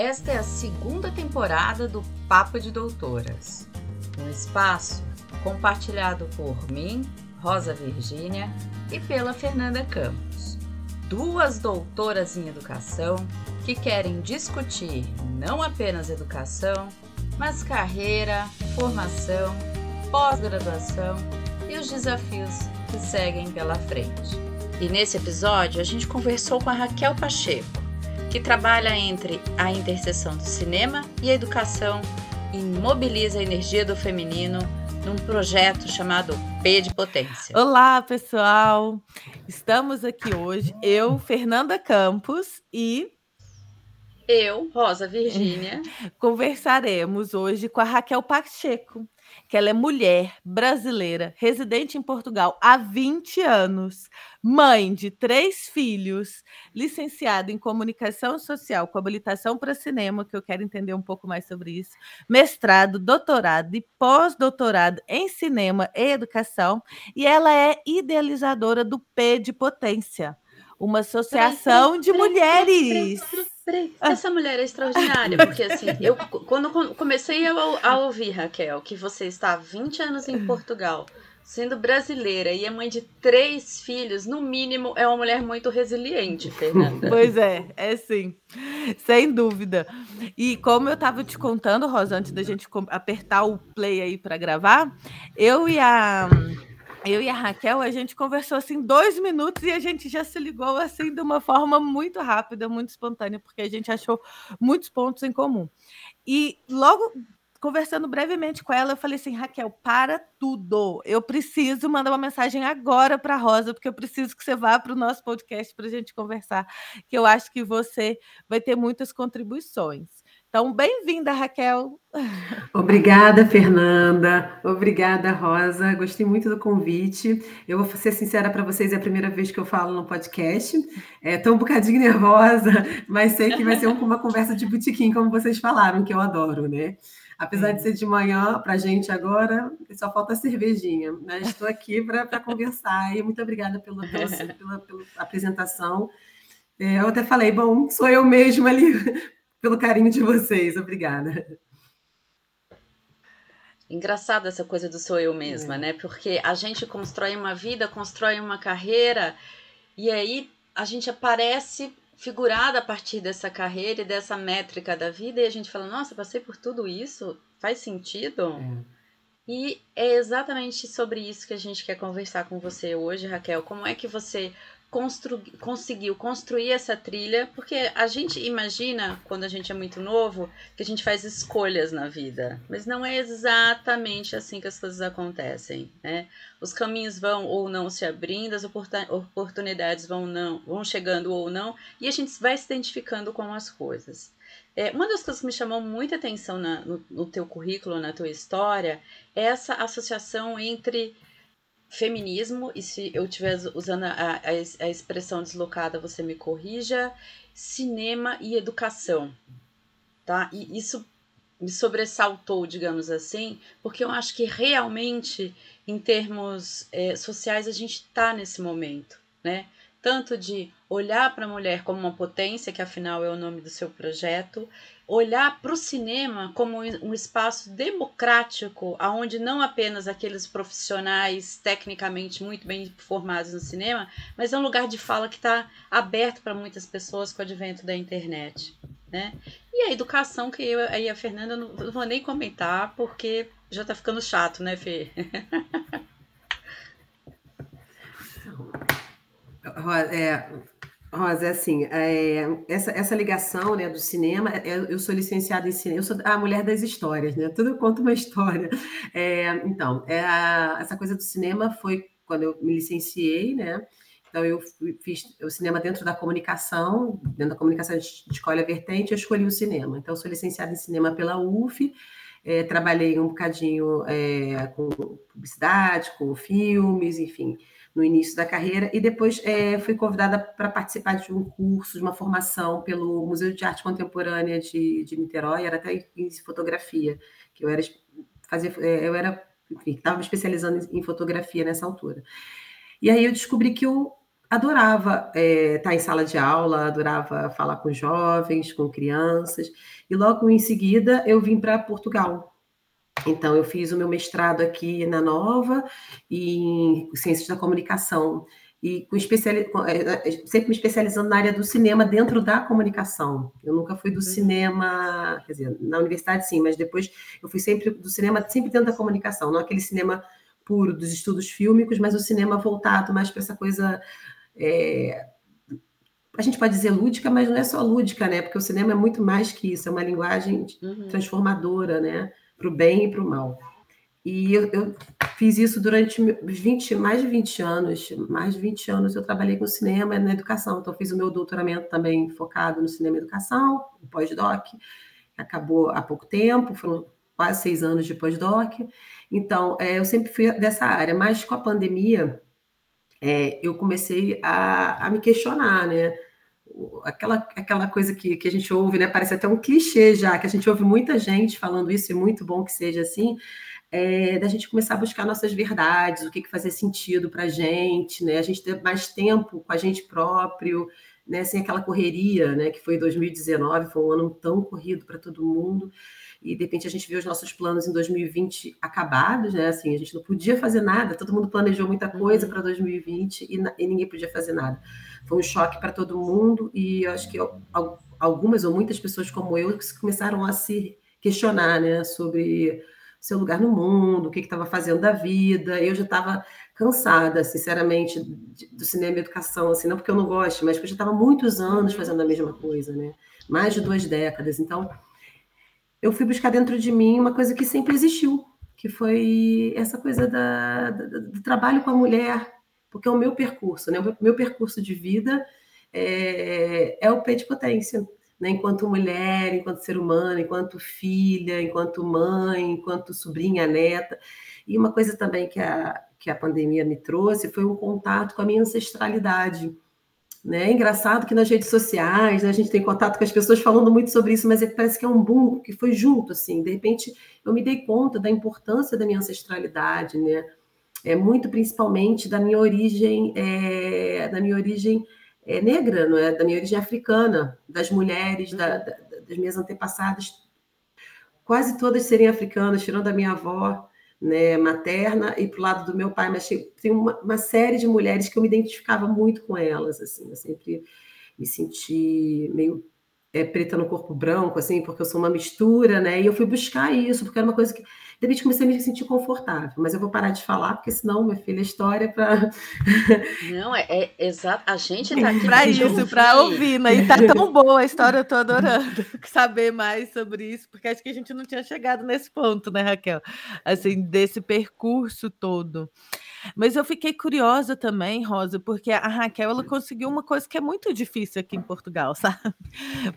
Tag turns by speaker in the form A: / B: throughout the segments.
A: Esta é a segunda temporada do Papo de Doutoras, um espaço compartilhado por mim, Rosa Virgínia, e pela Fernanda Campos, duas doutoras em educação que querem discutir não apenas educação, mas carreira, formação, pós-graduação e os desafios que seguem pela frente. E nesse episódio a gente conversou com a Raquel Pacheco que trabalha entre a interseção do cinema e a educação e mobiliza a energia do feminino num projeto chamado P de Potência.
B: Olá, pessoal! Estamos aqui hoje, eu, Fernanda Campos e.
A: Eu, Rosa Virgínia.
B: Conversaremos hoje com a Raquel Pacheco, que ela é mulher brasileira, residente em Portugal há 20 anos, mãe de três filhos, licenciada em comunicação social com habilitação para cinema, que eu quero entender um pouco mais sobre isso, mestrado, doutorado e pós-doutorado em cinema e educação, e ela é idealizadora do P de Potência, uma associação de mulheres.
A: peraí, essa mulher é extraordinária, porque assim, eu quando comecei a, a ouvir, Raquel, que você está há 20 anos em Portugal, sendo brasileira e é mãe de três filhos, no mínimo é uma mulher muito resiliente, Fernanda.
B: Pois é, é sim, sem dúvida. E como eu estava te contando, Rosa, antes da gente apertar o play aí para gravar, eu e a eu e a Raquel, a gente conversou assim dois minutos e a gente já se ligou assim de uma forma muito rápida, muito espontânea, porque a gente achou muitos pontos em comum. E logo conversando brevemente com ela, eu falei assim, Raquel, para tudo. Eu preciso mandar uma mensagem agora para Rosa, porque eu preciso que você vá para o nosso podcast para a gente conversar, que eu acho que você vai ter muitas contribuições. Então, bem-vinda, Raquel.
C: Obrigada, Fernanda. Obrigada, Rosa. Gostei muito do convite. Eu vou ser sincera para vocês, é a primeira vez que eu falo no podcast. Estou é, um bocadinho nervosa, mas sei que vai ser uma conversa de botequim, como vocês falaram, que eu adoro, né? Apesar de ser de manhã, para a gente agora, só falta a cervejinha. Mas estou aqui para conversar. E muito obrigada pelo doce, pela, pela apresentação. É, eu até falei, bom, sou eu mesma ali pelo carinho de vocês. Obrigada.
A: Engraçado essa coisa do sou eu mesma, é. né? Porque a gente constrói uma vida, constrói uma carreira, e aí a gente aparece figurada a partir dessa carreira e dessa métrica da vida, e a gente fala, nossa, passei por tudo isso, faz sentido? É. E é exatamente sobre isso que a gente quer conversar com você hoje, Raquel. Como é que você constru conseguiu construir essa trilha, porque a gente imagina, quando a gente é muito novo, que a gente faz escolhas na vida, mas não é exatamente assim que as coisas acontecem, né? Os caminhos vão ou não se abrindo, as oportunidades vão, não, vão chegando ou não, e a gente vai se identificando com as coisas. É, uma das coisas que me chamou muita atenção na, no, no teu currículo, na tua história, é essa associação entre feminismo, e se eu estiver usando a, a, a, expressão deslocada, você me corrija, cinema e educação, tá? E isso me sobressaltou, digamos assim, porque eu acho que realmente, em termos é, sociais, a gente está nesse momento, né? Tanto de olhar para a mulher como uma potência, que afinal é o nome do seu projeto, olhar para o cinema como um espaço democrático, onde não apenas aqueles profissionais tecnicamente muito bem formados no cinema, mas é um lugar de fala que está aberto para muitas pessoas com o advento da internet. Né? E a educação, que eu e a Fernanda não, não vou nem comentar, porque já está ficando chato, né, Fê?
C: é, Rosa, é assim, é, essa, essa ligação né, do cinema, é, eu sou licenciada em cinema, eu sou a mulher das histórias, né? Tudo conta uma história. É, então, é a, essa coisa do cinema foi quando eu me licenciei, né? Então, eu fiz o cinema dentro da comunicação, dentro da comunicação de escolha vertente, eu escolhi o cinema. Então, eu sou licenciada em cinema pela UF, é, trabalhei um bocadinho é, com publicidade, com filmes, enfim no início da carreira, e depois é, fui convidada para participar de um curso, de uma formação pelo Museu de Arte Contemporânea de, de Niterói, era até em fotografia, que eu era fazia, é, eu era, estava me especializando em fotografia nessa altura. E aí eu descobri que eu adorava é, estar em sala de aula, adorava falar com jovens, com crianças, e logo em seguida eu vim para Portugal. Então, eu fiz o meu mestrado aqui na Nova, em Ciências da Comunicação e com especiali... É, é, sempre me especializando na área do cinema dentro da comunicação. Eu nunca fui do uhum. cinema, quer dizer, na universidade sim, mas depois eu fui sempre do cinema, sempre dentro da comunicação, não aquele cinema puro dos estudos fílmicos, mas o cinema voltado mais para essa coisa. É... A gente pode dizer lúdica, mas não é só lúdica, né? Porque o cinema é muito mais que isso, é uma linguagem uhum. transformadora, né? Para o bem e para o mal. E eu, eu, fiz isso durante 20, mais de 20 anos. Mais de 20 anos eu trabalhei com cinema e na educação. Então, fiz o meu doutoramento também focado no cinema e educação, o pós-doc. Acabou há pouco tempo, foram quase seis anos de pós-doc. Então, é, eu sempre fui dessa área. Mas com a pandemia, é, eu comecei a, a me questionar, né? Aquela, aquela coisa que, que a gente ouve, né? Parece até um clichê já, que a gente ouve muita gente falando isso, e é muito bom que seja assim, é, da gente começar a buscar nossas verdades, o que, que fazia sentido para a gente, né? A gente ter mais tempo com a gente próprio, né? Sem aquela correria, né? Que foi 2019, foi um ano tão corrido para todo mundo. E de repente a gente viu os nossos planos em 2020 acabados, né? Assim, a gente não podia fazer nada, todo mundo planejou muita coisa uhum. para 2020 e, e, ninguém podia fazer nada. Foi um choque para todo mundo e acho que algumas ou muitas pessoas como eu começaram a se questionar, né? Sobre seu lugar no mundo, o que estava fazendo da vida. Eu já estava cansada, sinceramente, do cinema e educação, assim, não porque eu não gosto, mas porque eu já estava muitos anos fazendo a mesma coisa, né? Mais de duas décadas. Então, eu fui buscar dentro de mim uma coisa que sempre existiu, que foi essa coisa da, da, do trabalho com a mulher, porque é o meu percurso, né? O meu, percurso de vida é, é o pé de potência né, enquanto mulher, enquanto ser humano, enquanto filha, enquanto mãe, enquanto sobrinha, neta. E uma coisa também que a, que a pandemia me trouxe foi um contato com a minha ancestralidade. Né? É engraçado que nas redes sociais né, a gente tem contato com as pessoas falando muito sobre isso, mas é, parece que é um boom que foi junto, assim. De repente, eu me dei conta da importância da minha ancestralidade, né? É muito principalmente da minha origem, é, da minha origem é, negra, não é? da minha origem africana, das mulheres, da, da, das minhas antepassadas, quase todas serem africanas, tirando a minha avó né, materna e para o lado do meu pai, mas tem uma, uma, série de mulheres que eu me identificava muito com elas, assim, eu sempre me senti meio é, preta no corpo branco, assim, porque eu sou uma mistura, né? E eu fui buscar isso, porque era uma coisa que de repente comecei a me sentir confortável, mas eu vou parar de falar, porque senão, minha filha, a história é para.
A: Não, é, é exato. A gente está aqui
B: para isso, para ouvir, né? E tá tão boa a história, eu tô adorando saber mais sobre isso, porque acho que a gente não tinha chegado nesse ponto, né, Raquel? Assim, desse percurso todo. Mas eu fiquei curiosa também, Rosa, porque a Raquel ela conseguiu uma coisa que é muito difícil aqui em Portugal, sabe?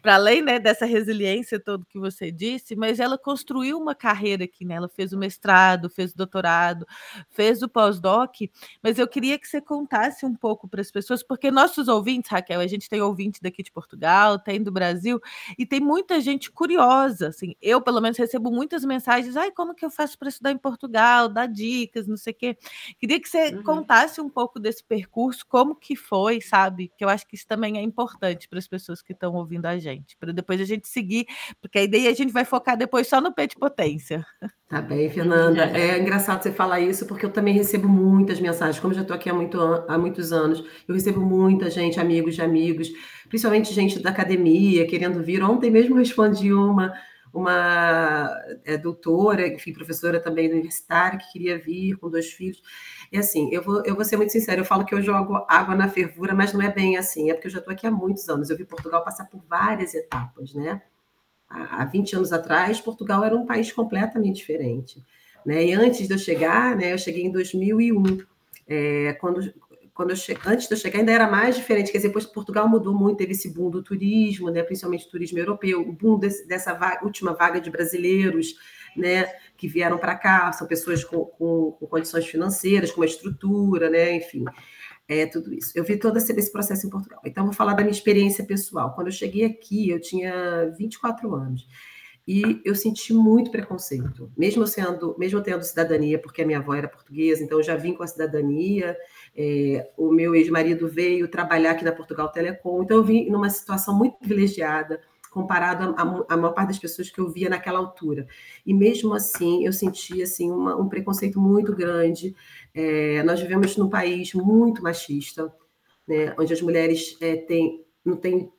B: Para além né, dessa resiliência toda que você disse, mas ela construiu uma carreira aqui, né? Ela fez o mestrado, fez o doutorado, fez o pós-doc, mas eu queria que você contasse um pouco para as pessoas, porque nossos ouvintes, Raquel, a gente tem ouvintes daqui de Portugal, tem do Brasil, e tem muita gente curiosa, assim, eu pelo menos recebo muitas mensagens, ai, como que eu faço para estudar em Portugal, dá dicas, não sei o quê. Queria Queria que você uhum. contasse um pouco desse percurso, como que foi, sabe? Que eu acho que isso também é importante para as pessoas que estão ouvindo a gente, para depois a gente seguir, porque a ideia a gente vai focar depois só no pé de potência.
C: Tá bem, Fernanda. É engraçado você falar isso, porque eu também recebo muitas mensagens. Como já estou aqui há, muito, há muitos anos, eu recebo muita gente, amigos de amigos, principalmente gente da academia, querendo vir. Ontem mesmo respondi uma uma é, doutora, enfim, professora também universitária, que queria vir com dois filhos. E assim, eu vou, eu vou ser muito sincera, eu falo que eu jogo água na fervura, mas não é bem assim, é porque eu já estou aqui há muitos anos. Eu vi Portugal passar por várias etapas, né? Há 20 anos atrás, Portugal era um país completamente diferente. Né? E antes de eu chegar, né, eu cheguei em 2001, é, quando, quando eu che... antes de eu chegar ainda era mais diferente, quer dizer, depois Portugal mudou muito, teve esse boom do turismo, né, principalmente turismo europeu, o boom desse, dessa vaga, última vaga de brasileiros, né, que vieram para cá, são pessoas com, com, com, condições financeiras, com uma estrutura, né, enfim, é tudo isso. Eu vi todo esse, esse processo em Portugal. Então, vou falar da minha experiência pessoal. Quando eu cheguei aqui, eu tinha 24 anos. e eu senti muito preconceito, mesmo sendo, mesmo tendo cidadania, porque a minha avó era portuguesa, então eu já vim com a cidadania. É, o meu ex-marido veio trabalhar aqui na Portugal Telecom, então eu vim numa situação muito privilegiada comparado à maior parte das pessoas que eu via naquela altura. E mesmo assim, eu senti assim uma, um preconceito muito grande. É, nós vivemos num país muito machista, né, onde as mulheres é, têm, não têm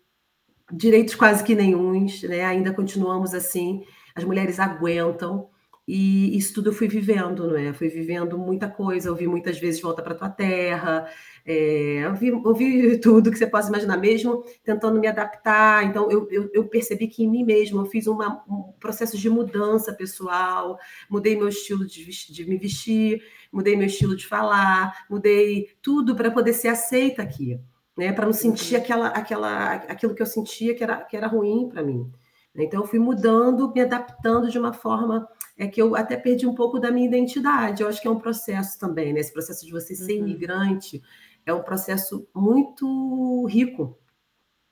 C: direitos quase que nenhums, né? Ainda continuamos assim, as mulheres aguentam. E isso tudo eu fui vivendo, não é? Fui vivendo muita coisa, ouvi muitas vezes volta para tua terra, é, ouvi, ouvi tudo que você possa imaginar, mesmo tentando me adaptar. Então, eu, eu, eu percebi que em mim mesmo eu fiz uma, um processo de mudança pessoal, mudei meu estilo de, de me vestir, mudei meu estilo de falar, mudei tudo para poder ser aceita aqui né? Para não sentir uhum. aquela, aquela, aquilo que eu sentia que era, que era ruim para mim. Então, eu fui mudando, me adaptando de uma forma é que eu até perdi um pouco da minha identidade. Eu acho que é um processo também, né? Esse processo de você ser uhum. imigrante é um processo muito rico,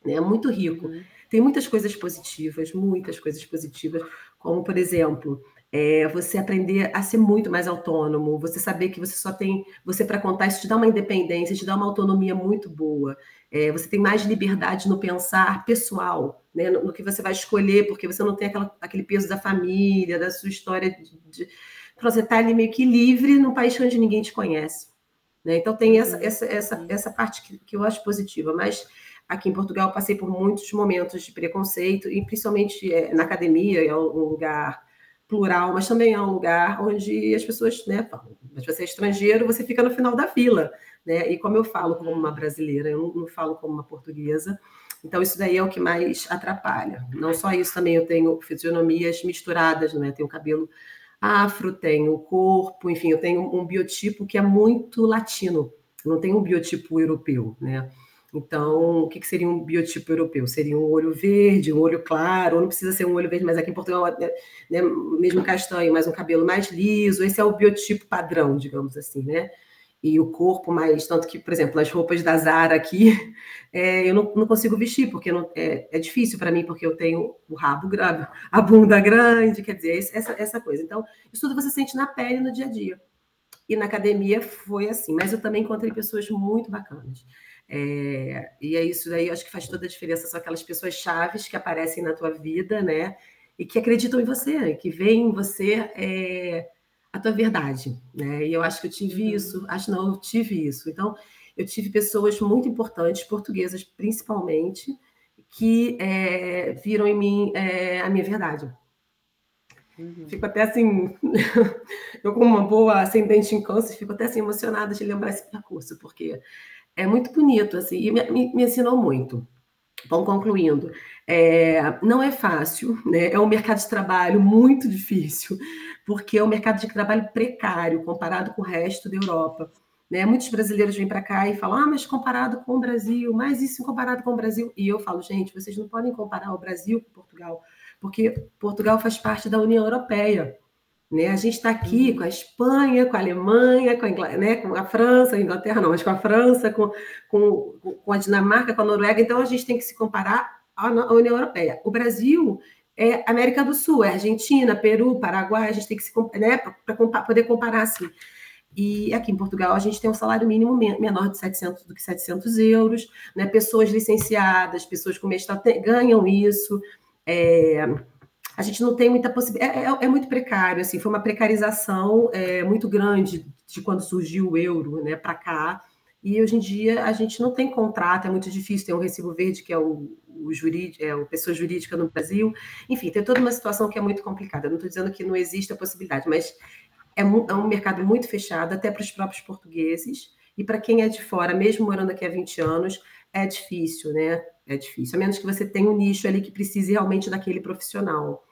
C: né? Muito rico. Uhum. Tem muitas coisas positivas, muitas coisas positivas, como, por exemplo, é você aprender a ser muito mais autônomo, você saber que você só tem você para contar, isso te dá uma independência, te dá uma autonomia muito boa. É, você tem mais liberdade no pensar pessoal, né, no, que você vai escolher, porque você não tem aquela, aquele peso da família, da sua história. De, de... Você está ali meio que livre num país onde ninguém te conhece. Né? Então tem essa, uhum. essa, essa, essa parte que, que eu acho positiva, mas aqui em Portugal passei por muitos momentos de preconceito, e principalmente é, na academia, é um lugar plural, mas também é um lugar onde as pessoas, né, falam, mas você é estrangeiro, você fica no final da fila, né? E como eu falo como uma brasileira, eu não, não falo como uma portuguesa, então isso daí é o que mais atrapalha. Não só isso, também eu tenho fisionomias misturadas, né? Tenho cabelo afro, tenho corpo, enfim, eu tenho um biotipo que é muito latino, não tenho um biotipo europeu, né? Então, o que, seria um biotipo europeu? Seria um olho verde, um olho claro, ou não precisa ser um olho verde, mas aqui em Portugal, né, né, mesmo castanho, mas um cabelo mais liso. Esse é o biotipo padrão, digamos assim, né? E o corpo mais. Tanto que, por exemplo, as roupas da Zara aqui, é, eu não, não, consigo vestir, porque não, é, é difícil para mim, porque eu tenho o rabo grave, a bunda grande, quer dizer, essa, essa coisa. Então, isso tudo você sente na pele no dia a dia. E na academia foi assim, mas eu também encontrei pessoas muito bacanas. É, e é isso daí, acho que faz toda a diferença. São aquelas pessoas chaves que aparecem na tua vida, né? E que acreditam em você, que veem em você é, a tua verdade, né? E eu acho que eu tive uhum. isso, acho não, eu tive isso. Então, eu tive pessoas muito importantes, portuguesas principalmente, que é, viram em mim é, a minha verdade. Uhum. Fico até assim, eu com uma boa ascendente em câncer, fico até assim emocionada de lembrar esse percurso, porque é muito bonito, assim, e me, me, me ensinou muito. Bom, concluindo, é, não é fácil, né? é um mercado de trabalho muito difícil, porque é um mercado de trabalho precário comparado com o resto da Europa. Né? Muitos brasileiros vêm para cá e falam, ah, mas comparado com o Brasil, mas isso comparado com o Brasil. E eu falo, gente, vocês não podem comparar o Brasil com Portugal, porque Portugal faz parte da União Europeia. Né? A gente está aqui uhum. com a Espanha, com a Alemanha, com a, né, com a França, a Inglaterra não, mas com a França, com, com, com a Dinamarca, com a Noruega, então a gente tem que se comparar à União Europeia. O Brasil é América do Sul, é Argentina, Peru, Paraguai, a gente tem que se né, para poder comparar assim. E aqui em Portugal a gente tem um salário mínimo menor de 700 do que 700 euros, né? Pessoas licenciadas, pessoas com mestrado ganham isso. É, a gente não tem muita possibilidade. É, é, é, muito precário, assim, foi uma precarização é, muito grande de quando surgiu o euro né, para cá. E hoje em dia a gente não tem contrato, é muito difícil ter um recibo verde, que é o, o jurídico, é a pessoa jurídica no Brasil. Enfim, tem toda uma situação que é muito complicada. Não estou dizendo que não existe a possibilidade, mas é, é um mercado muito fechado, até para os próprios portugueses. E para quem é de fora, mesmo morando aqui há 20 anos, é difícil, né? É difícil, a menos que você tenha um nicho ali que precise realmente daquele profissional.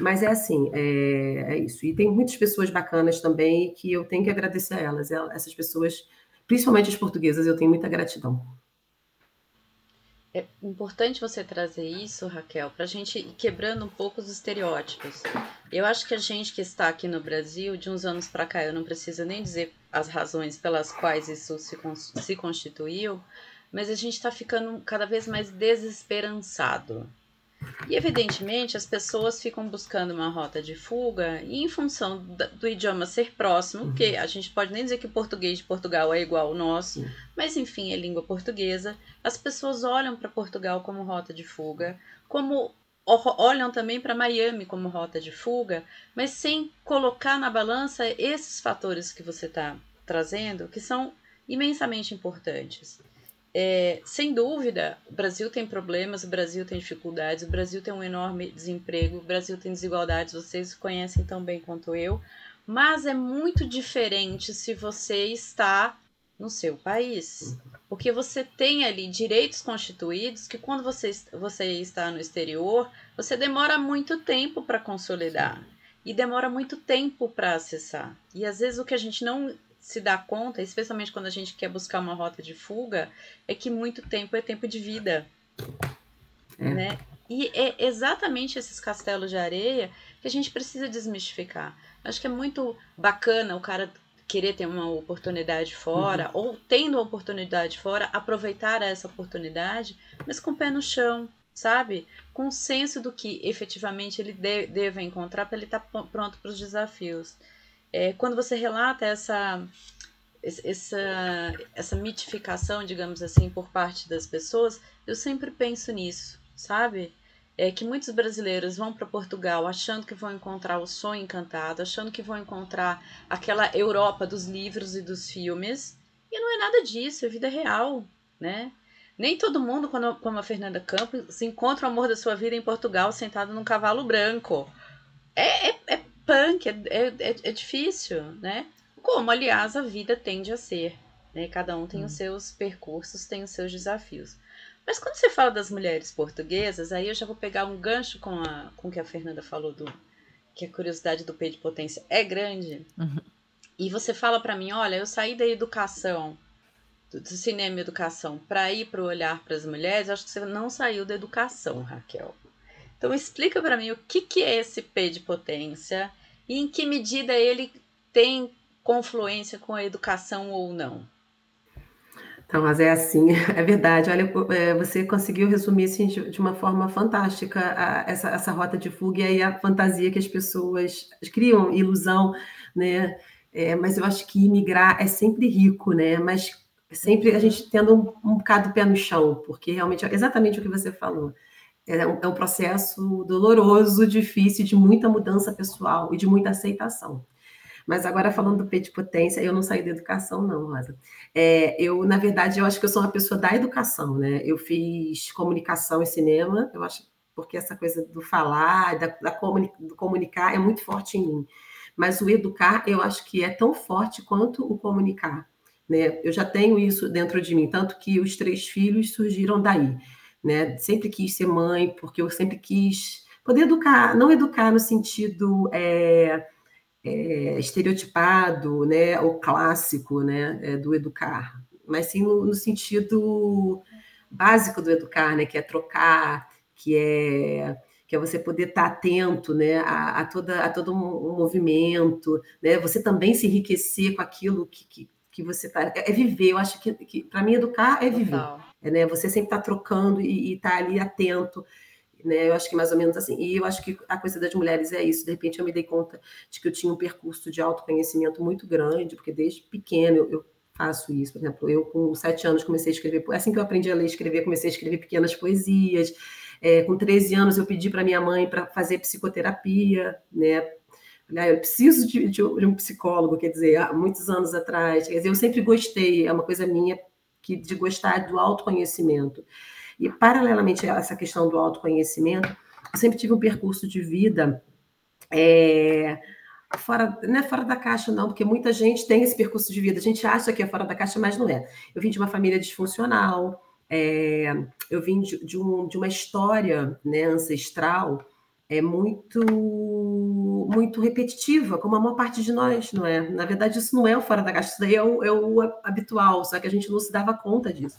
C: Mas é assim, é, é isso. E tem muitas pessoas bacanas também que eu tenho que agradecer a elas. Essas pessoas, principalmente as portuguesas, eu tenho muita gratidão.
A: É importante você trazer isso, Raquel, para a gente ir quebrando um pouco os estereótipos. Eu acho que a gente que está aqui no Brasil, de uns anos para cá, eu não preciso nem dizer as razões pelas quais isso se, se constituiu, mas a gente está ficando cada vez mais desesperançado. E evidentemente as pessoas ficam buscando uma rota de fuga e em função do idioma ser próximo, uhum. a gente pode nem dizer que o português de Portugal é igual ao nosso, Sim. mas enfim, é língua portuguesa. As pessoas olham para Portugal como rota de fuga, como olham também para Miami como rota de fuga, mas sem colocar na balança esses fatores que você está trazendo, que são imensamente importantes. É, sem dúvida, o Brasil tem problemas, o Brasil tem dificuldades, o Brasil tem um enorme desemprego, o Brasil tem desigualdades, vocês conhecem tão bem quanto eu, mas é muito diferente se você está no seu país. Porque você tem ali direitos constituídos que quando você, você está no exterior, você demora muito tempo para consolidar. E demora muito tempo para acessar. E às vezes o que a gente não se dá conta, especialmente quando a gente quer buscar uma rota de fuga, é que muito tempo é tempo de vida. É. Né? E é exatamente esses castelos de areia que a gente precisa desmistificar. Acho que é muito bacana o cara querer ter uma oportunidade fora, uhum. ou tendo uma oportunidade fora, aproveitar essa oportunidade, mas com o pé no chão, sabe? Com o senso do que efetivamente ele de, deve encontrar para ele estar tá pronto para os desafios. É, quando você relata essa, essa, essa mitificação, digamos assim, por parte das pessoas, eu sempre penso nisso, sabe? É que muitos brasileiros vão para Portugal achando que vão encontrar o sonho encantado, achando que vão encontrar aquela Europa dos livros e dos filmes, e não é nada disso, é vida real, né? Nem todo mundo, como a Fernanda Campos, encontra o amor da sua vida em Portugal sentado num cavalo branco. É, é, é punk, é, é, é, difícil, né? Como, aliás, a vida tende a ser. Né? Cada um tem hum. os seus percursos, tem os seus desafios. Mas quando você fala das mulheres portuguesas, aí eu já vou pegar um gancho com, a, com o que a Fernanda falou do que a curiosidade do P de potência é grande. Uhum. E você fala para mim, olha, eu saí da educação, do, do cinema e educação, para ir para o olhar para as mulheres, acho que você não saiu da educação, Raquel. Então explica para mim o que, que é esse P de potência e em que medida ele tem confluência com a educação ou não.
C: Então, mas é assim, é verdade. Olha, é, você conseguiu resumir assim, de uma forma fantástica a, essa, essa rota de fuga e a fantasia que as pessoas criam, ilusão, né? É, mas eu acho que imigrar é sempre rico, né? Mas sempre a gente tendo um, um bocado do pé no chão, porque realmente é exatamente o que você falou. É um, é um processo doloroso, difícil, de muita mudança pessoal e de muita aceitação. Mas agora falando do P de potência, eu não saí da educação, não, Rosa. É, eu, na verdade, eu acho que eu sou uma pessoa da educação, né? Eu fiz comunicação e cinema, eu acho, porque essa coisa do falar, da, da comuni, do comunicar é muito forte em mim. Mas o educar, eu acho que é tão forte quanto o comunicar. Né? Eu já tenho isso dentro de mim, tanto que os três filhos surgiram daí né? Sempre quis ser mãe, porque eu sempre quis poder educar, não educar no sentido é, é, estereotipado, né, ou clássico, né, é, do educar, mas sim no, no, sentido básico do educar, né, que é trocar, que é que é você poder estar atento, né, a, a toda a todo um, movimento, né, você também se enriquecer com aquilo que, que, que você está, é, é viver. Eu acho que, que para mim educar é viver. Total. É, né? Você sempre está trocando e está ali atento. Né? Eu acho que mais ou menos assim. E eu acho que a coisa das mulheres é isso. De repente eu me dei conta de que eu tinha um percurso de autoconhecimento muito grande, porque desde pequeno eu, eu faço isso. Por exemplo, eu com sete anos comecei a escrever, assim que eu aprendi a ler e escrever, comecei a escrever pequenas poesias. É, com 13 anos eu pedi para minha mãe para fazer psicoterapia, né? Eu preciso de, de, um psicólogo, quer dizer, há muitos anos atrás. Quer dizer, eu sempre gostei, é uma coisa minha que de gostar do autoconhecimento. E, paralelamente a essa questão do autoconhecimento, eu sempre tive um percurso de vida é, fora, não é fora da caixa, não, porque muita gente tem esse percurso de vida. A gente acha que é fora da caixa, mas não é. Eu vim de uma família disfuncional, é, eu vim de, de, um, de uma história né, ancestral é muito muito repetitiva, como a maior parte de nós, não é? Na verdade, isso não é o fora da caixa, isso daí é o, é o habitual, só que a gente não se dava conta disso.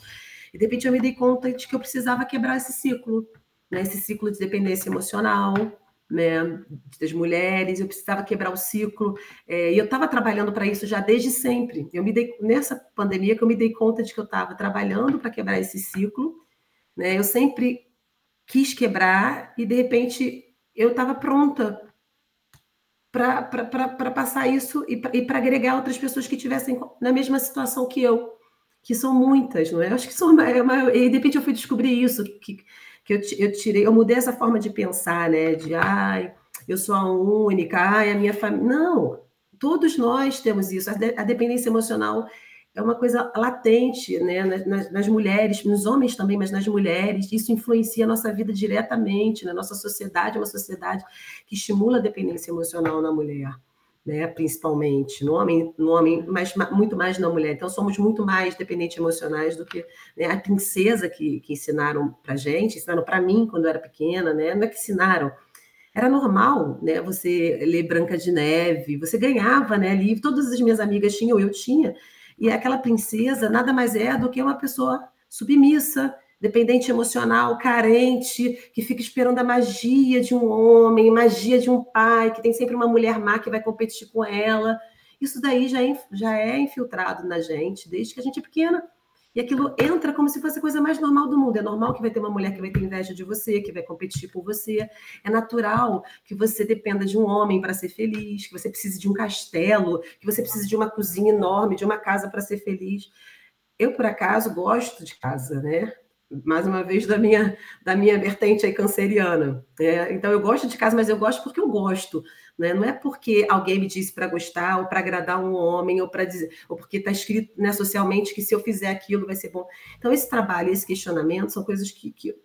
C: E de repente eu me dei conta de que eu precisava quebrar esse ciclo, né? Esse ciclo de dependência emocional, né? Das mulheres, eu precisava quebrar o ciclo. É, e eu estava trabalhando para isso já desde sempre. Eu me dei nessa pandemia que eu me dei conta de que eu estava trabalhando para quebrar esse ciclo, né? Eu sempre quis quebrar e de repente eu estava pronta para passar isso e para agregar outras pessoas que tivessem na mesma situação que eu, que são muitas, não é? Acho que são uma, uma, e de repente eu fui descobrir isso que, que eu, eu tirei, eu mudei essa forma de pensar, né? De ai, eu sou a única, ai, a minha família. Não, todos nós temos isso. A, de, a dependência emocional é uma coisa latente né? Nas, nas, mulheres, nos homens também, mas nas mulheres. Isso influencia a nossa vida diretamente. Né? Nossa sociedade é uma sociedade que estimula a dependência emocional na mulher. Né, principalmente no homem, no homem, mas muito mais na mulher. Então somos muito mais dependentes emocionais do que né, a princesa que, que ensinaram para gente, ensinaram para mim quando eu era pequena, né? Não é que ensinaram, era normal, né? Você ler Branca de Neve, você ganhava, né? Livro, todas as minhas amigas tinham, eu tinha, e aquela princesa nada mais é do que uma pessoa submissa, dependente emocional, carente, que fica esperando a magia de um homem, magia de um pai, que tem sempre uma mulher má que vai competir com ela. Isso daí já é, já é infiltrado na gente desde que a gente é pequena. E aquilo entra como se fosse a coisa mais normal do mundo. É normal que vai ter uma mulher que vai ter inveja de você, que vai competir por você. É natural que você dependa de um homem para ser feliz, que você precise de um castelo, que você precise de uma cozinha enorme, de uma casa para ser feliz. Eu, por acaso, gosto de casa, né? mais uma vez da minha da minha vertente aí canceriana. Né? Então eu gosto de casa, mas eu gosto porque eu gosto. Né? Não é porque alguém me disse para gostar, ou para agradar um homem, ou para dizer, ou porque está escrito né, socialmente que se eu fizer aquilo vai ser bom. Então, esse trabalho, esse questionamento são coisas que, que,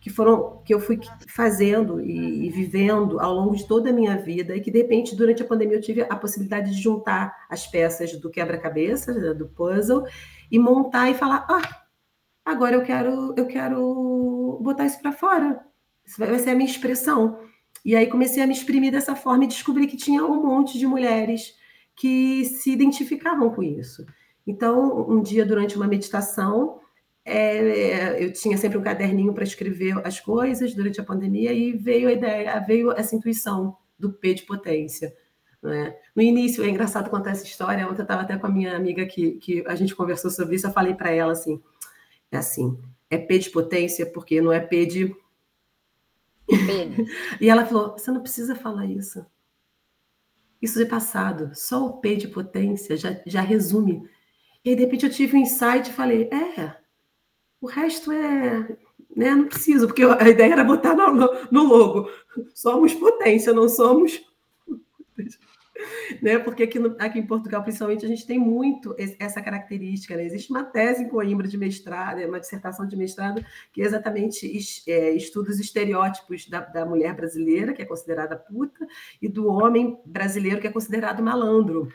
C: que foram que eu fui fazendo e, e, vivendo ao longo de toda a minha vida, e que de repente, durante a pandemia, eu tive a possibilidade de juntar as peças do quebra-cabeça, né, do puzzle, e montar e falar: ah, agora eu quero, eu quero botar isso para fora. Isso vai ser a minha expressão. E aí comecei a me exprimir dessa forma e descobri que tinha um monte de mulheres que se identificavam com isso. Então, um dia, durante uma meditação, é, eu tinha sempre um caderninho para escrever as coisas durante a pandemia e veio a ideia, veio essa intuição do P de potência. Né? No início, é engraçado contar essa história. Ontem eu estava até com a minha amiga que, que a gente conversou sobre isso. Eu falei para ela assim: é assim, é P de potência porque não é P de e ela falou: você não precisa falar isso. Isso é passado. Só o P de potência já, já resume. E aí, de repente, eu tive um insight e falei: é, o resto é. Né, não preciso, porque a ideia era botar no, no logo. Somos potência, não somos né? Porque aqui, no, aqui em Portugal, principalmente, a gente tem muito essa característica. Né? Existe uma tese em Coimbra de mestrado, uma dissertação de mestrado, que é exatamente é, estuda os estereótipos da, da mulher brasileira, que é considerada puta, e do homem brasileiro, que é considerado malandro.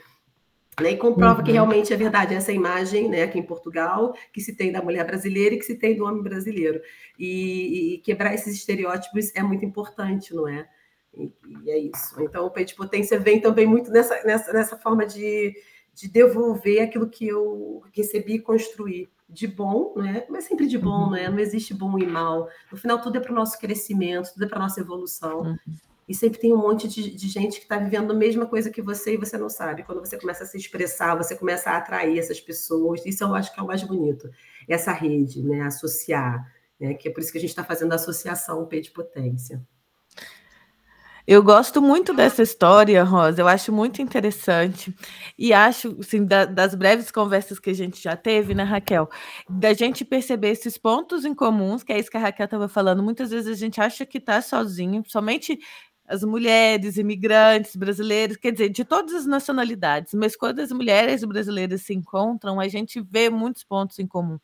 C: Né, e comprova uhum. que realmente é verdade essa imagem né, aqui em Portugal que se tem da mulher brasileira e que se tem do homem brasileiro. E, e quebrar esses estereótipos é muito importante, não é? E, e, é isso. Então, o de potência vem também muito nessa, nessa, nessa forma de, de devolver aquilo que eu recebi e construí de bom, né? mas sempre de bom, uhum. né? não existe bom e mal. No final, tudo é para o nosso crescimento, tudo é para a nossa evolução. Uhum. E sempre tem um monte de, de gente que está vivendo a mesma coisa que você e você não sabe. Quando você começa a se expressar, você começa a atrair essas pessoas. Isso eu acho que é o mais bonito. Essa rede, né? associar. Né? Que é por isso que a gente está fazendo a associação P de potência.
B: Eu gosto muito dessa história, Rosa. Eu acho muito interessante. E acho, assim, da, das breves conversas que a gente já teve, né, Raquel? Da gente perceber esses pontos em comuns, que é isso que a Raquel estava falando. Muitas vezes a gente acha que está sozinho, somente as mulheres, imigrantes brasileiros, quer dizer, de todas as nacionalidades, mas quando as mulheres brasileiras se encontram, a gente vê muitos pontos em comum.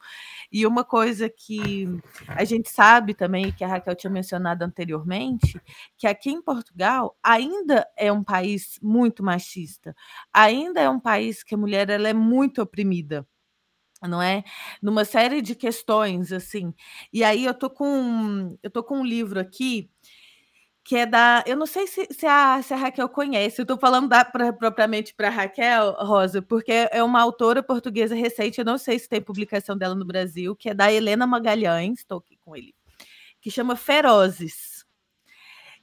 B: E uma coisa que a gente sabe também, que a Raquel tinha mencionado anteriormente, que aqui em Portugal ainda é um país muito machista, ainda é um país que a mulher ela é muito oprimida não é? Numa série de questões assim. E aí eu tô com eu tô com um livro aqui que é da. Eu não sei se, se, a, se a Raquel conhece, eu estou falando da, pra, propriamente para Raquel, Rosa, porque é uma autora portuguesa recente, eu não sei se tem publicação dela no Brasil, que é da Helena Magalhães, estou aqui com ele, que chama Ferozes.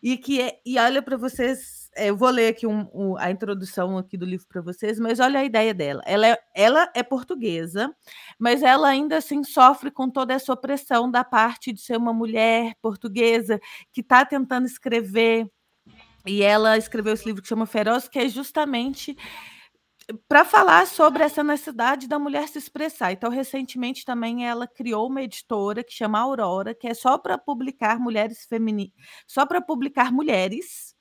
B: E que é, e olha para vocês eu vou ler aqui um, um, a introdução aqui do livro para vocês, mas olha a ideia dela. Ela é, ela é portuguesa, mas ela ainda assim sofre com toda essa opressão da parte de ser uma mulher portuguesa que está tentando escrever. E ela escreveu esse livro que chama Feroz, que é justamente para falar sobre essa necessidade da mulher se expressar. Então, recentemente também ela criou uma editora que chama Aurora, que é só para publicar mulheres femininas, só para publicar mulheres.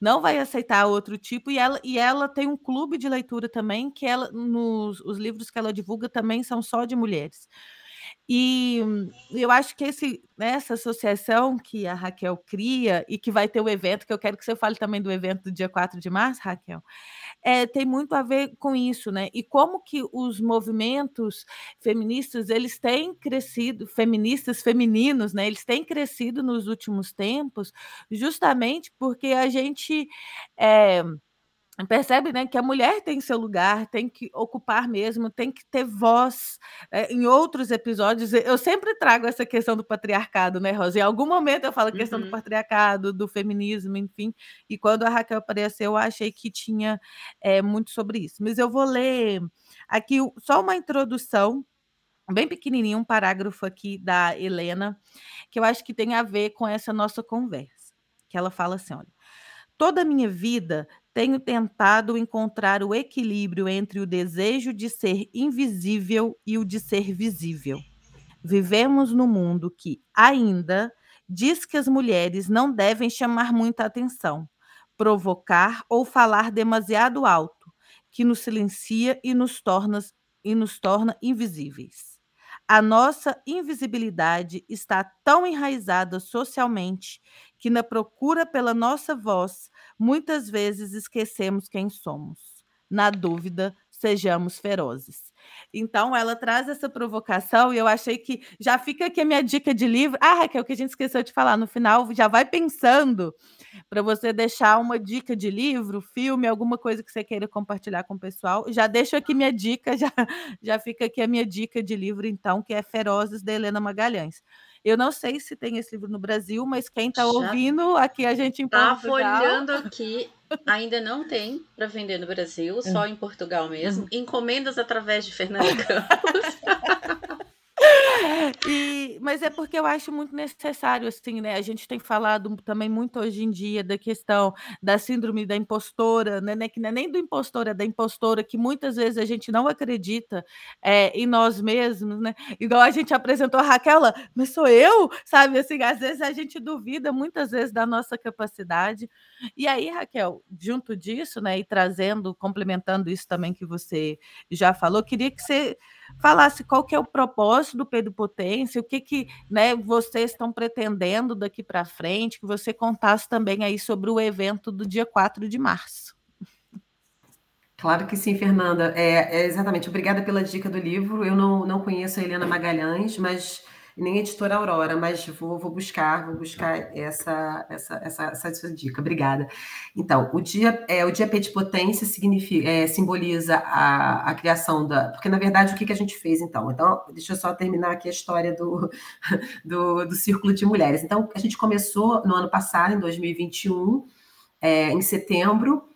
B: Não vai aceitar outro tipo e ela, e ela tem um clube de leitura também que ela nos os livros que ela divulga também são só de mulheres. E eu acho que esse, né, essa associação que a Raquel cria e que vai ter o evento, que eu quero que você fale também do evento do dia 4 de março, Raquel, é, tem muito a ver com isso, né? E como que os movimentos feministas eles têm crescido, feministas femininos, né? Eles têm crescido nos últimos tempos, justamente porque a gente é, percebe né, que a mulher tem seu lugar, tem que ocupar mesmo, tem que ter voz. É, em outros episódios, eu sempre trago essa questão do patriarcado, né, Rosa? Em algum momento eu falo a questão uhum. do patriarcado, do feminismo, enfim. E quando a Raquel apareceu, eu achei que tinha é, muito sobre isso. Mas eu vou ler aqui só uma introdução bem pequenininho, um parágrafo aqui da Helena, que eu acho que tem a ver com essa nossa conversa. Que ela fala assim: olha, toda a minha vida tenho tentado encontrar o equilíbrio entre o desejo de ser invisível e o de ser visível. Vivemos num mundo que ainda diz que as mulheres não devem chamar muita atenção, provocar ou falar demasiado alto, que nos silencia e nos torna, e nos torna invisíveis. A nossa invisibilidade está tão enraizada socialmente que, na procura pela nossa voz, muitas vezes esquecemos quem somos. Na dúvida, sejamos ferozes. Então, ela traz essa provocação e eu achei que já fica aqui a minha dica de livro. Ah, Raquel, que a gente esqueceu de falar no final, já vai pensando para você deixar uma dica de livro, filme, alguma coisa que você queira compartilhar com o pessoal. Já deixo aqui minha dica, já, já fica aqui a minha dica de livro, então, que é Ferozes, da Helena Magalhães. Eu não sei se tem esse livro no Brasil, mas quem está ouvindo, aqui a gente em
A: tá Portugal... Tá folhando aqui, ainda não tem para vender no Brasil, só em Portugal mesmo. Uhum. Encomendas através de Fernanda Campos.
B: E, mas é porque eu acho muito necessário, assim, né? A gente tem falado também muito hoje em dia da questão da síndrome da impostora, né? né que não é nem do impostor, é da impostora, que muitas vezes a gente não acredita é, em nós mesmos, né? Igual a gente apresentou a Raquel, mas sou eu, sabe? Assim, às vezes a gente duvida muitas vezes da nossa capacidade. E aí, Raquel, junto disso, né, e trazendo, complementando isso também que você já falou, queria que você falasse qual que é o propósito do Pedro Potência, o que, que né, vocês estão pretendendo daqui para frente, que você contasse também aí sobre o evento do dia 4 de março.
C: Claro que sim, Fernanda. É, é, exatamente. Obrigada pela dica do livro. Eu não, não conheço a Helena Magalhães, mas nem a editora Aurora, mas vou, vou buscar, vou buscar essa, essa, essa, essa dica. Obrigada. Então, o dia, é, o dia P de potência significa, é, simboliza a, a criação da. Porque, na verdade, o que, que a gente fez então? Então, deixa eu só terminar aqui a história do, do, do Círculo de Mulheres. Então, a gente começou no ano passado, em 2021, é, em setembro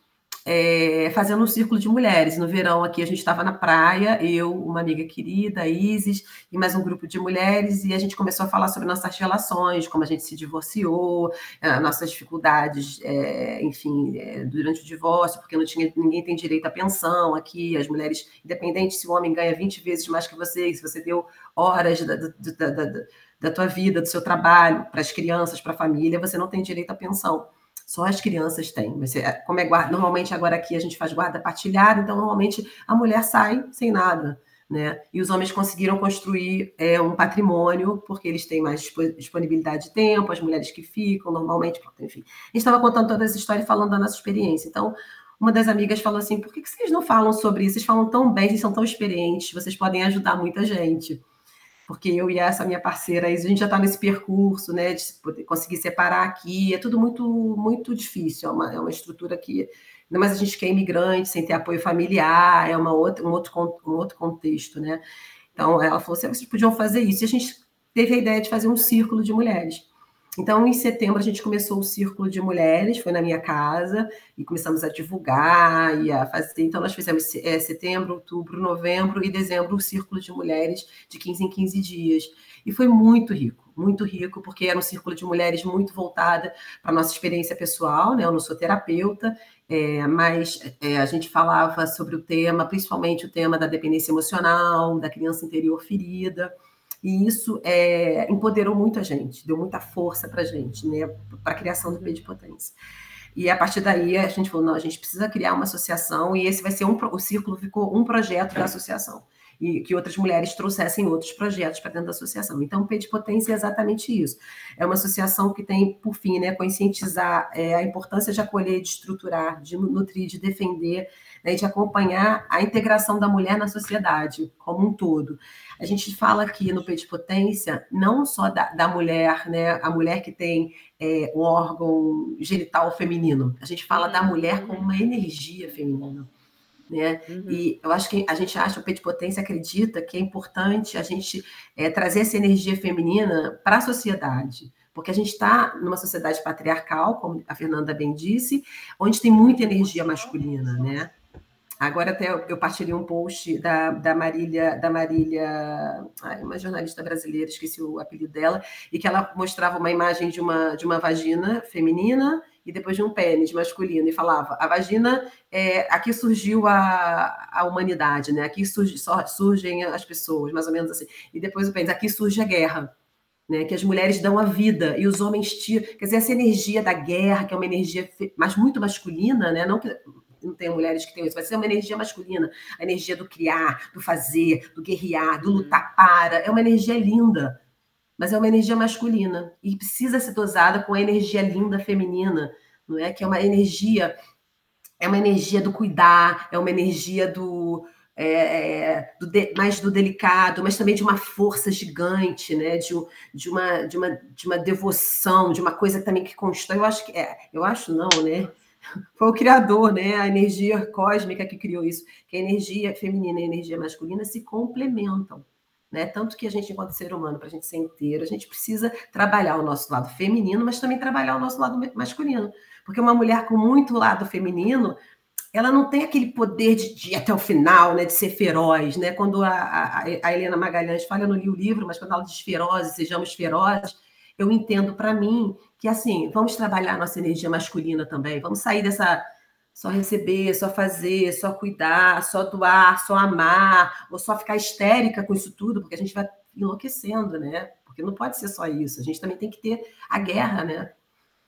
C: é, fazendo um círculo de mulheres. No verão aqui a gente estava na praia, eu, uma amiga querida, Isis, e mais um grupo de mulheres, e a gente começou a falar sobre nossas relações, como a gente se divorciou, é, nossas dificuldades, é, enfim, é, durante o divórcio, porque não tinha, ninguém tem direito à pensão aqui, as mulheres, independente se o homem ganha 20 vezes mais que você, se você deu horas da, da, da, da tua vida, do seu trabalho, para as crianças, para a família, você não tem direito à pensão. Só as crianças têm. Você, como é guarda, normalmente agora aqui a gente faz guarda partilhada, então normalmente a mulher sai sem nada. Né? E os homens conseguiram construir é, um patrimônio, porque eles têm mais disponibilidade de tempo, as mulheres que ficam, normalmente, enfim. A gente estava contando toda essa história e falando da nossa experiência. Então, uma das amigas falou assim: por que, que vocês não falam sobre isso? Vocês falam tão bem, vocês são tão experientes, vocês podem ajudar muita gente porque eu e essa minha parceira, a gente já está nesse percurso, né, de poder conseguir separar aqui, é tudo muito muito difícil, é uma, é uma estrutura que, ainda mais a gente que é imigrante, sem ter apoio familiar, é uma outra, um, outro, um outro contexto, né, então ela falou assim, ah, vocês podiam fazer isso, e a gente teve a ideia de fazer um círculo de mulheres, Então, em setembro, a gente começou o Círculo de Mulheres, foi na minha casa, e começamos a divulgar e a fazer. Então, nós fizemos é, setembro, outubro, novembro e dezembro o Círculo de Mulheres de 15 em 15 dias. E foi muito rico, muito rico, porque era um círculo de mulheres muito voltada para a nossa experiência pessoal, né? Eu não sou terapeuta, é, mas é, a gente falava sobre o tema, principalmente o tema da dependência emocional, da criança interior ferida. E isso é, empoderou muito a gente, deu muita força para a gente, né, para a criação do P de Potência. E a partir daí a gente falou, não, a gente precisa criar uma associação e esse vai ser um, o círculo ficou um projeto da associação e que outras mulheres trouxessem outros projetos para dentro da associação. Então, o de Potência é exatamente isso. É uma associação que tem, por fim, né, conscientizar é, a importância de acolher, de estruturar, de nutrir, de defender né, de acompanhar a integração da mulher na sociedade como um todo. A gente fala aqui no Peito Potência não só da, da, mulher, né, a mulher que tem é, um órgão genital feminino, a gente fala da mulher como uma energia feminina. Né? Uhum. E eu acho que a gente acha, o Peito Potência acredita que é importante a gente é, trazer essa energia feminina para a sociedade porque a gente está numa sociedade patriarcal, como a Fernanda bem disse, onde tem muita energia masculina, né? Agora até eu partilhei um post da, da Marília, da Marília, uma jornalista brasileira, esqueci o apelido dela, e que ela mostrava uma imagem de uma, de uma vagina feminina e depois de um pênis masculino, e falava, a vagina, é, aqui surgiu a, a humanidade, né? Aqui surge, surgem as pessoas, mais ou menos assim. E depois o pênis, aqui surge a guerra. Né, que as mulheres dão a vida e os homens tiram. Quer dizer, essa energia da guerra, que é uma energia mas muito masculina, né, não que não tem mulheres que tenham isso, vai ser uma energia masculina, a energia do criar, do fazer, do guerrear, do lutar para. É uma energia linda, mas é uma energia masculina e precisa ser dosada com a energia linda feminina, não é? Que é uma energia, é uma energia do cuidar, é uma energia do, é, é do de, mais do delicado, mas também de uma força gigante, né? De, de, uma, de, uma, de uma devoção, de uma coisa também que constrói. Eu acho que é, eu acho não, né? Foi o criador, né? A energia cósmica que criou isso, que a energia feminina e a energia masculina se complementam. Né? Tanto que a gente, enquanto ser humano, para a gente ser inteiro, a gente precisa trabalhar o nosso lado feminino, mas também trabalhar o nosso lado masculino. Porque uma mulher com muito lado feminino, ela não tem aquele poder de, de ir até o final, né? de ser feroz. Né? Quando a, a, a Helena Magalhães fala, eu não li o livro, mas quando ela diz ferozes, sejamos ferozes, eu entendo para mim que assim, vamos trabalhar nossa energia masculina também, vamos sair dessa só receber, só fazer, só cuidar, só doar, só amar, ou só ficar histérica com isso tudo, porque a gente vai enlouquecendo, né? Porque não pode ser só isso, a gente também tem que ter a guerra, né?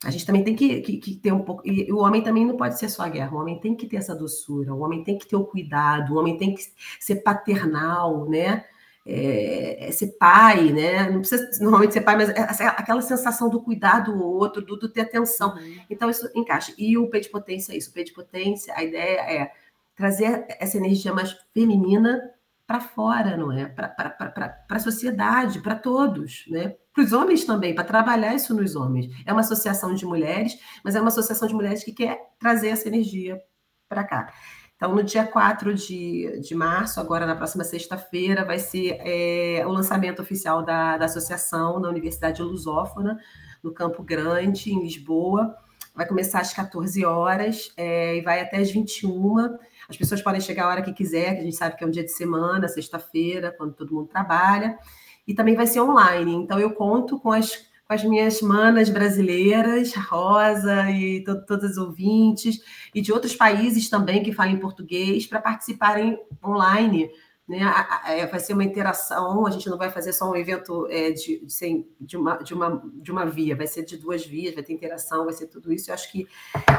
C: A gente também tem que, que, que ter um pouco. E o homem também não pode ser só a guerra, o homem tem que ter essa doçura, o homem tem que ter o cuidado, o homem tem que ser paternal, né? É, é, ser pai, né? Não precisa normalmente ser pai, mas é, assim, aquela sensação do cuidar do outro, do, do ter atenção. Uhum. Então, isso encaixa. E o P de potência é isso. O P de potência, a ideia é trazer essa energia mais feminina para fora, não é? Para a sociedade, para todos, né? Para os homens também, para trabalhar isso nos homens. É uma associação de mulheres, mas é uma associação de mulheres que quer trazer essa energia para cá. Então, no dia 4 de, de março, agora na próxima sexta-feira, vai ser é, o lançamento oficial da, da associação na Universidade Lusófona, no Campo Grande, em Lisboa. Vai começar às 14 horas é, e vai até às 21. As pessoas podem chegar a hora que quiser, que a gente sabe que é um dia de semana, sexta-feira, quando todo mundo trabalha. E também vai ser online. Então, eu conto com as com as minhas manas brasileiras, Rosa e to todas as ouvintes, e de outros países também que falam português, para participarem online. Né? É, vai ser uma interação, a gente não vai fazer só um evento é, de, de, de, uma, de, uma, de uma via, vai ser de duas vias, vai ter interação, vai ser tudo isso. Eu acho que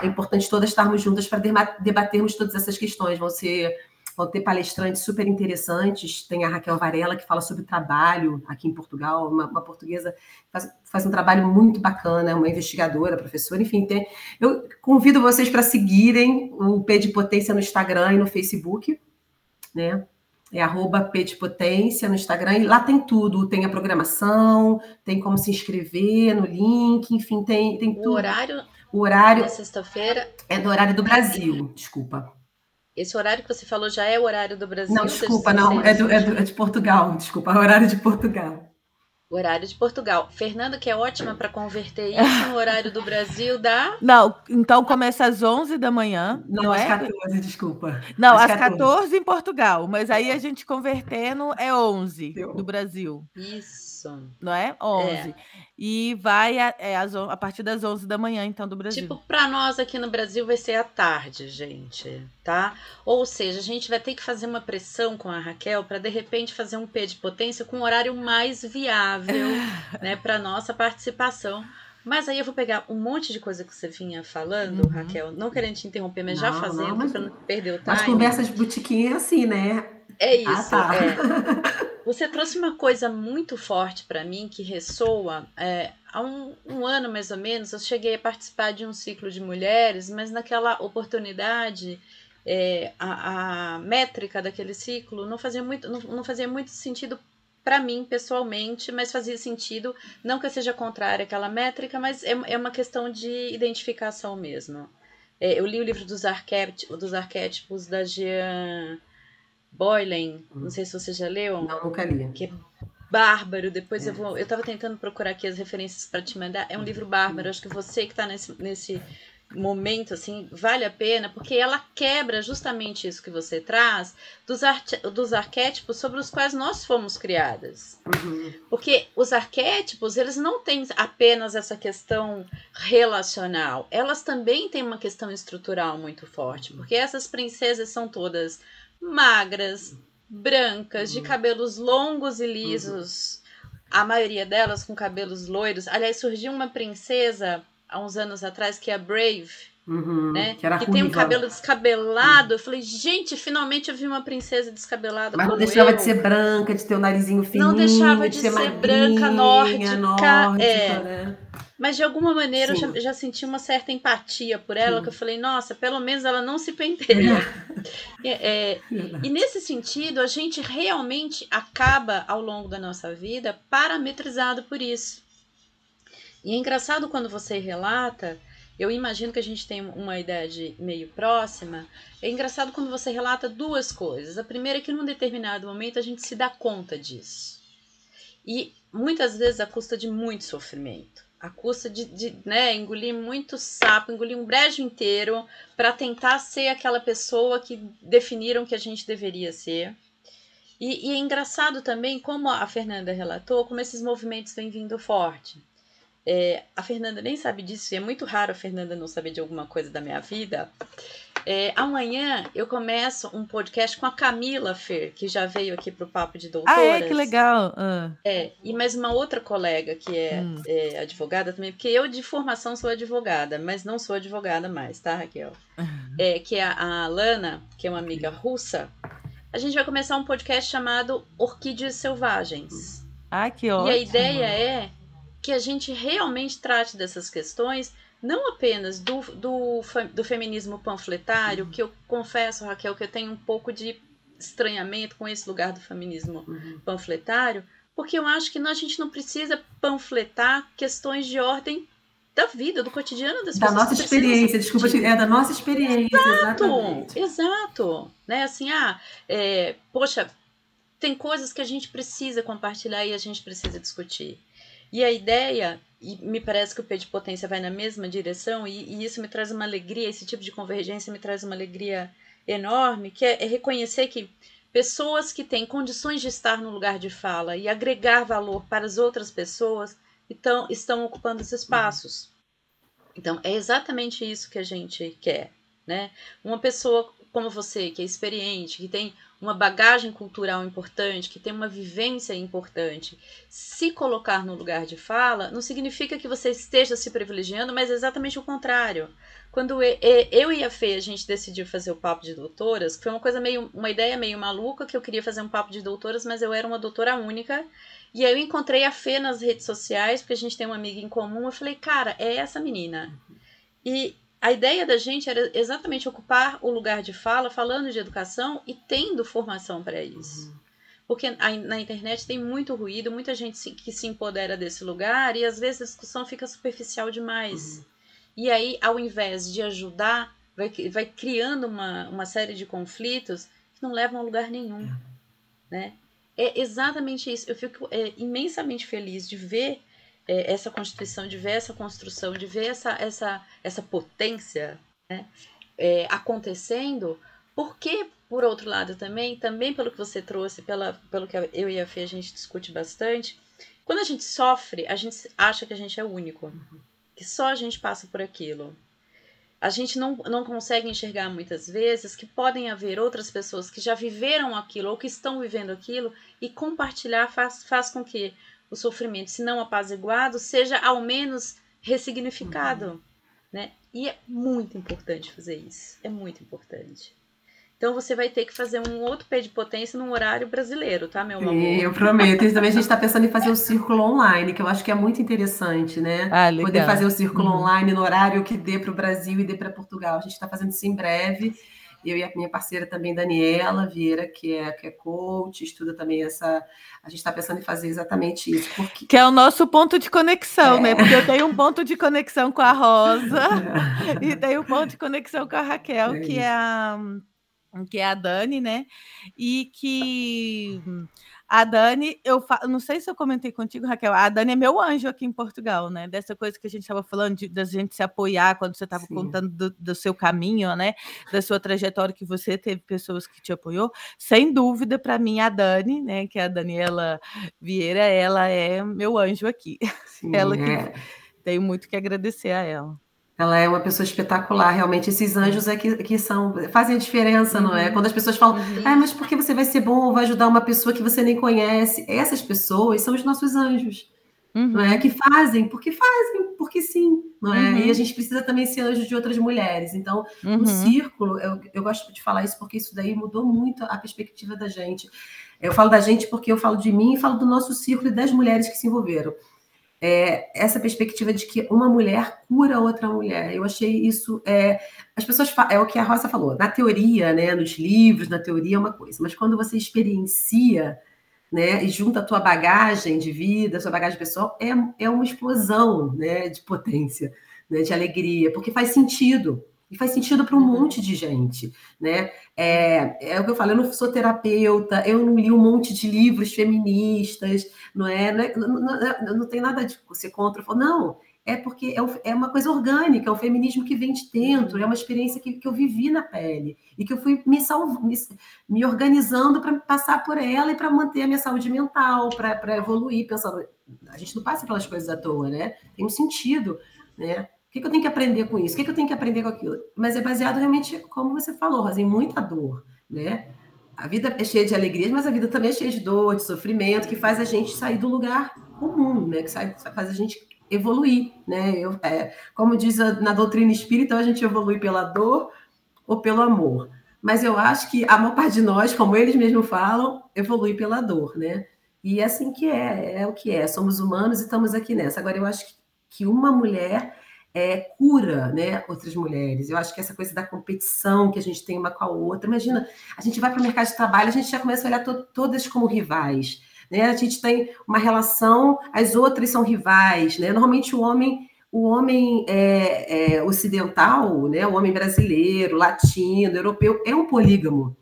C: é importante todas estarmos juntas para debatermos todas essas questões. Vão ser Vão ter palestrantes super interessantes. Tem a Raquel Varela, que fala sobre trabalho aqui em Portugal, uma, uma portuguesa faz, faz um trabalho muito bacana, uma investigadora, professora, enfim. Tem... Eu convido vocês para seguirem o P de Potência no Instagram e no Facebook, né? É arroba P de Potência no Instagram, e lá tem tudo, tem a programação, tem como se inscrever no link, enfim, tem, tem tudo.
A: O horário?
C: O horário.
A: sexta-feira.
C: É do horário do Brasil, desculpa.
A: Esse horário que você falou já é o horário do Brasil?
C: Não, desculpa, não, é, do, é, do, é, de Portugal, desculpa, é o horário de Portugal.
A: Horário de Portugal. Fernanda, que é ótima para converter isso no horário do Brasil, dá.
B: Não, então começa às 11 da manhã.
C: Não,
B: não
C: às
B: é?
C: 14, desculpa.
B: Não, às 14. 14 em Portugal, mas aí a gente convertendo é 11
C: Eu.
B: do Brasil,
A: Isso.
B: Não é? 11.
A: É.
B: E vai a, é, às on- a partir das 11 da manhã, então, do Brasil.
A: Tipo, para nós aqui no Brasil vai ser à tarde, gente, tá? Ou seja, a gente vai ter que fazer uma pressão com a Raquel para de repente fazer um P de potência com um horário mais viável, né, para nossa participação. Mas aí eu vou pegar um monte de coisa que você vinha falando,
B: Uhum.
A: Raquel, não querendo te interromper, mas já
C: Não,
A: fazendo
C: não, mas-
A: para não perder o
C: As
A: time.
C: conversas de botiquim é assim, né?
A: É isso,
C: Ah, tá.
A: é. Você trouxe uma coisa muito forte para mim que ressoa. É, há um, um ano mais ou menos, eu cheguei a participar de um ciclo de mulheres, mas naquela oportunidade, é, a, a métrica daquele ciclo não fazia muito, não, não fazia muito sentido para mim pessoalmente, mas fazia sentido. Não que eu seja contrária àquela métrica, mas é, é uma questão de identificação mesmo. É, eu li o livro dos, arquétipos, dos arquétipos da Jean Boylan, não sei se você já leu
C: Não, nunca li.
A: que é bárbaro. Depois eu vou. Eu tava tentando procurar aqui as referências para te mandar. É um livro bárbaro. Acho que você que tá nesse, nesse momento, assim, vale a pena, porque ela quebra justamente isso que você traz dos, arte, dos arquétipos sobre os quais nós fomos criadas.
C: Uhum.
A: Porque os arquétipos, eles não têm apenas essa questão relacional, elas também têm uma questão estrutural muito forte, porque essas princesas são todas magras, brancas, de cabelos longos e lisos, a maioria delas com cabelos loiros. Aliás, surgiu uma princesa há uns anos atrás que é a Brave,
C: Uhum.
A: né?
C: Que era
A: tem um cabelo descabelado. Eu falei, gente, finalmente eu vi uma princesa descabelada.
C: Mas não deixava
A: eu.
C: de ser branca, de ter o narizinho fininho,
A: Não deixava de
C: ser,
A: ser
C: magrinha,
A: branca, nórdica,
C: nórdica,
A: é.
C: né?
A: Mas de alguma maneira eu
C: Sim.
A: já, já senti uma certa empatia por ela,
C: Sim.
A: que eu falei, nossa, pelo menos ela não se penteia. É, é, e nesse sentido, a gente realmente acaba ao longo da nossa vida parametrizado por isso. E é engraçado quando você relata, eu imagino que a gente tem uma idade meio próxima. É engraçado quando você relata duas coisas. A primeira é que num determinado momento a gente se dá conta disso. E muitas vezes à custa de muito sofrimento. À custa de, de né, engolir muito sapo, engolir um brejo inteiro para tentar ser aquela pessoa que definiram que a gente deveria ser. E, e é engraçado também, como a Fernanda relatou, como esses movimentos vêm vindo forte. É, a Fernanda nem sabe disso, e é muito raro a Fernanda não saber de alguma coisa da minha vida. É, amanhã eu começo um podcast com a Camila Fer, que já veio aqui para o Papo de Doutoras.
B: Ah, é? Que legal. Ah,
A: É, e mais uma outra colega que é,
B: Hum.
A: é advogada também, porque eu de formação sou advogada, mas não sou advogada mais, tá, Raquel? É, que é a, a Alana, que é uma amiga russa. A gente vai começar um podcast chamado Orquídeas Selvagens.
B: Ah, que
A: E
B: ótimo.
A: a ideia é que a gente realmente trate dessas questões, não apenas do, do, do feminismo panfletário, que eu confesso, Raquel, que eu tenho um pouco de estranhamento com esse lugar do feminismo
C: Uhum.
A: panfletário, porque eu acho que não- a gente não precisa panfletar questões de ordem da vida, do cotidiano das
C: Da
A: pessoas.
C: nossa
A: que precisam
C: experiência, desculpa,
A: discutir.
C: é da nossa experiência,
A: Exato,
C: exatamente.
A: exato. Né? Assim, ah, é, poxa, tem coisas que a gente precisa compartilhar e a gente precisa discutir. E a ideia, e me parece que o P de Potência vai na mesma direção, e, e isso me traz uma alegria, esse tipo de convergência me traz uma alegria enorme, que é, é reconhecer que pessoas que têm condições de estar no lugar de fala e agregar valor para as outras pessoas então, estão ocupando os espaços. Então, é exatamente isso que a gente quer, né? Uma pessoa como você, que é experiente, que tem uma bagagem cultural importante, que tem uma vivência importante, se colocar no lugar de fala, não significa que você esteja se privilegiando, mas é exatamente o contrário. Quando eu e a Fê, a gente decidiu fazer o papo de doutoras, que foi uma coisa meio, uma ideia meio maluca, que eu queria fazer um papo de doutoras, mas eu era uma doutora única, e aí eu encontrei a Fê nas redes sociais, porque a gente tem uma amiga em comum, eu falei, cara, é essa menina. E a ideia da gente era exatamente ocupar o lugar de fala, falando de educação e tendo formação para isso. Porque a- na internet tem muito ruído, muita gente que se empodera desse lugar e às vezes a discussão fica superficial demais. E aí, ao invés de ajudar, vai, vai criando uma, uma série de conflitos que não levam a lugar nenhum. Né? é exatamente isso. Eu fico é, imensamente feliz de ver é, essa constituição, de ver essa construção, de ver essa, essa, essa potência né, é, acontecendo, porque, por outro lado, também, também pelo que você trouxe, pela, pelo que eu e a Fê a gente discute bastante, quando a gente sofre, a gente acha que a gente é único, que só a gente passa por aquilo. A gente não, não consegue enxergar muitas vezes que podem haver outras pessoas que já viveram aquilo ou que estão vivendo aquilo e compartilhar faz, faz com que o sofrimento, se não apaziguado, seja ao menos ressignificado, uhum. né? E é muito importante fazer isso. É muito importante. Então você vai ter que fazer um outro pé de potência num horário brasileiro, tá, meu amor? Sim,
C: eu prometo. E também a gente está pensando em fazer o círculo online, que eu acho que é muito interessante, né?
B: Ah,
C: Poder fazer o círculo uhum. online no horário que dê para o Brasil e dê para Portugal. A gente está fazendo isso em breve eu e a minha parceira também, Daniela Vieira, que é, que é coach, estuda também essa. A gente está pensando em fazer exatamente isso. Porque...
B: Que é o nosso ponto de conexão, né? é. né? Porque eu tenho um ponto de conexão com a Rosa é. e tenho um ponto de conexão com a Raquel, é que é a que é a Dani, né? E que a Dani, eu fa... não sei se eu comentei contigo, Raquel, a Dani é meu anjo aqui em Portugal, né? Dessa coisa que a gente estava falando, de, da gente se apoiar quando você estava contando do, do, seu caminho, né? Da sua trajetória, que você teve pessoas que te apoiou. Sem dúvida, para mim, a Dani, né? Que é a Daniela Vieira, ela é meu anjo aqui. Sim, ela que é. tenho muito que agradecer a ela.
C: Ela é uma pessoa espetacular, realmente. Esses anjos é que, que são, fazem a diferença, uhum. não é? Uhum. Quando as pessoas falam, uhum. ah, mas por que você vai ser bom ou vai ajudar uma pessoa que você nem conhece? Essas pessoas são os nossos anjos, uhum. não é? Uhum. Que fazem, porque fazem, porque sim, não é? E a uhum. gente precisa também ser anjo de outras mulheres. Então, no círculo, eu, eu gosto de falar isso porque isso daí mudou muito a perspectiva da gente. Eu falo da gente porque eu falo de mim e falo do nosso círculo e das mulheres que se envolveram é, essa perspectiva de que uma mulher cura outra mulher. Eu achei isso. É, as pessoas é o que a Rosa falou. Na teoria, né, nos livros, na teoria é uma coisa, mas quando você experiencia, né, e junta a tua bagagem de vida, a sua bagagem pessoal, é, é uma explosão, né, de potência, né, de alegria, porque faz sentido. E faz sentido para um uhum. monte de gente, né? É, é o que eu falo, eu não sou terapeuta, eu não li um monte de livros feministas, não é? Não, é, não, não, não tem nada de ser contra. Não, é porque é, é, uma coisa orgânica, é um feminismo que vem de dentro, é uma experiência que, que eu vivi na pele e que eu fui me, salvo, me, me organizando para passar por ela e para manter a minha saúde mental, para evoluir, pensando. A gente não passa pelas coisas à toa, né? Tem um sentido, né? Que, que eu tenho que aprender com isso? O que, que eu tenho que aprender com aquilo? Mas é baseado realmente, como você falou, Rosa, em muita dor, né? A vida é cheia de alegrias, mas a vida também é cheia de dor, de sofrimento, que faz a gente sair do lugar comum, né? Que faz a gente evoluir, né? Eu, é, como diz a, na doutrina espírita, a gente evolui pela dor ou pelo amor. Mas eu acho que a maior parte de nós, como eles mesmos falam, evolui pela dor, né? E é assim que é, é o que é. Somos humanos e estamos aqui nessa. Agora, eu acho que uma mulher é, cura né, outras mulheres. Eu acho que essa coisa da competição que a gente tem uma com a outra. Imagina, a gente vai para o mercado de trabalho, a gente já começa a olhar to todas como rivais. Né? A gente tem uma relação, as outras são rivais. Né? Normalmente o homem, o homem é, é, ocidental, né? o homem brasileiro, latino, europeu, é um polígamo.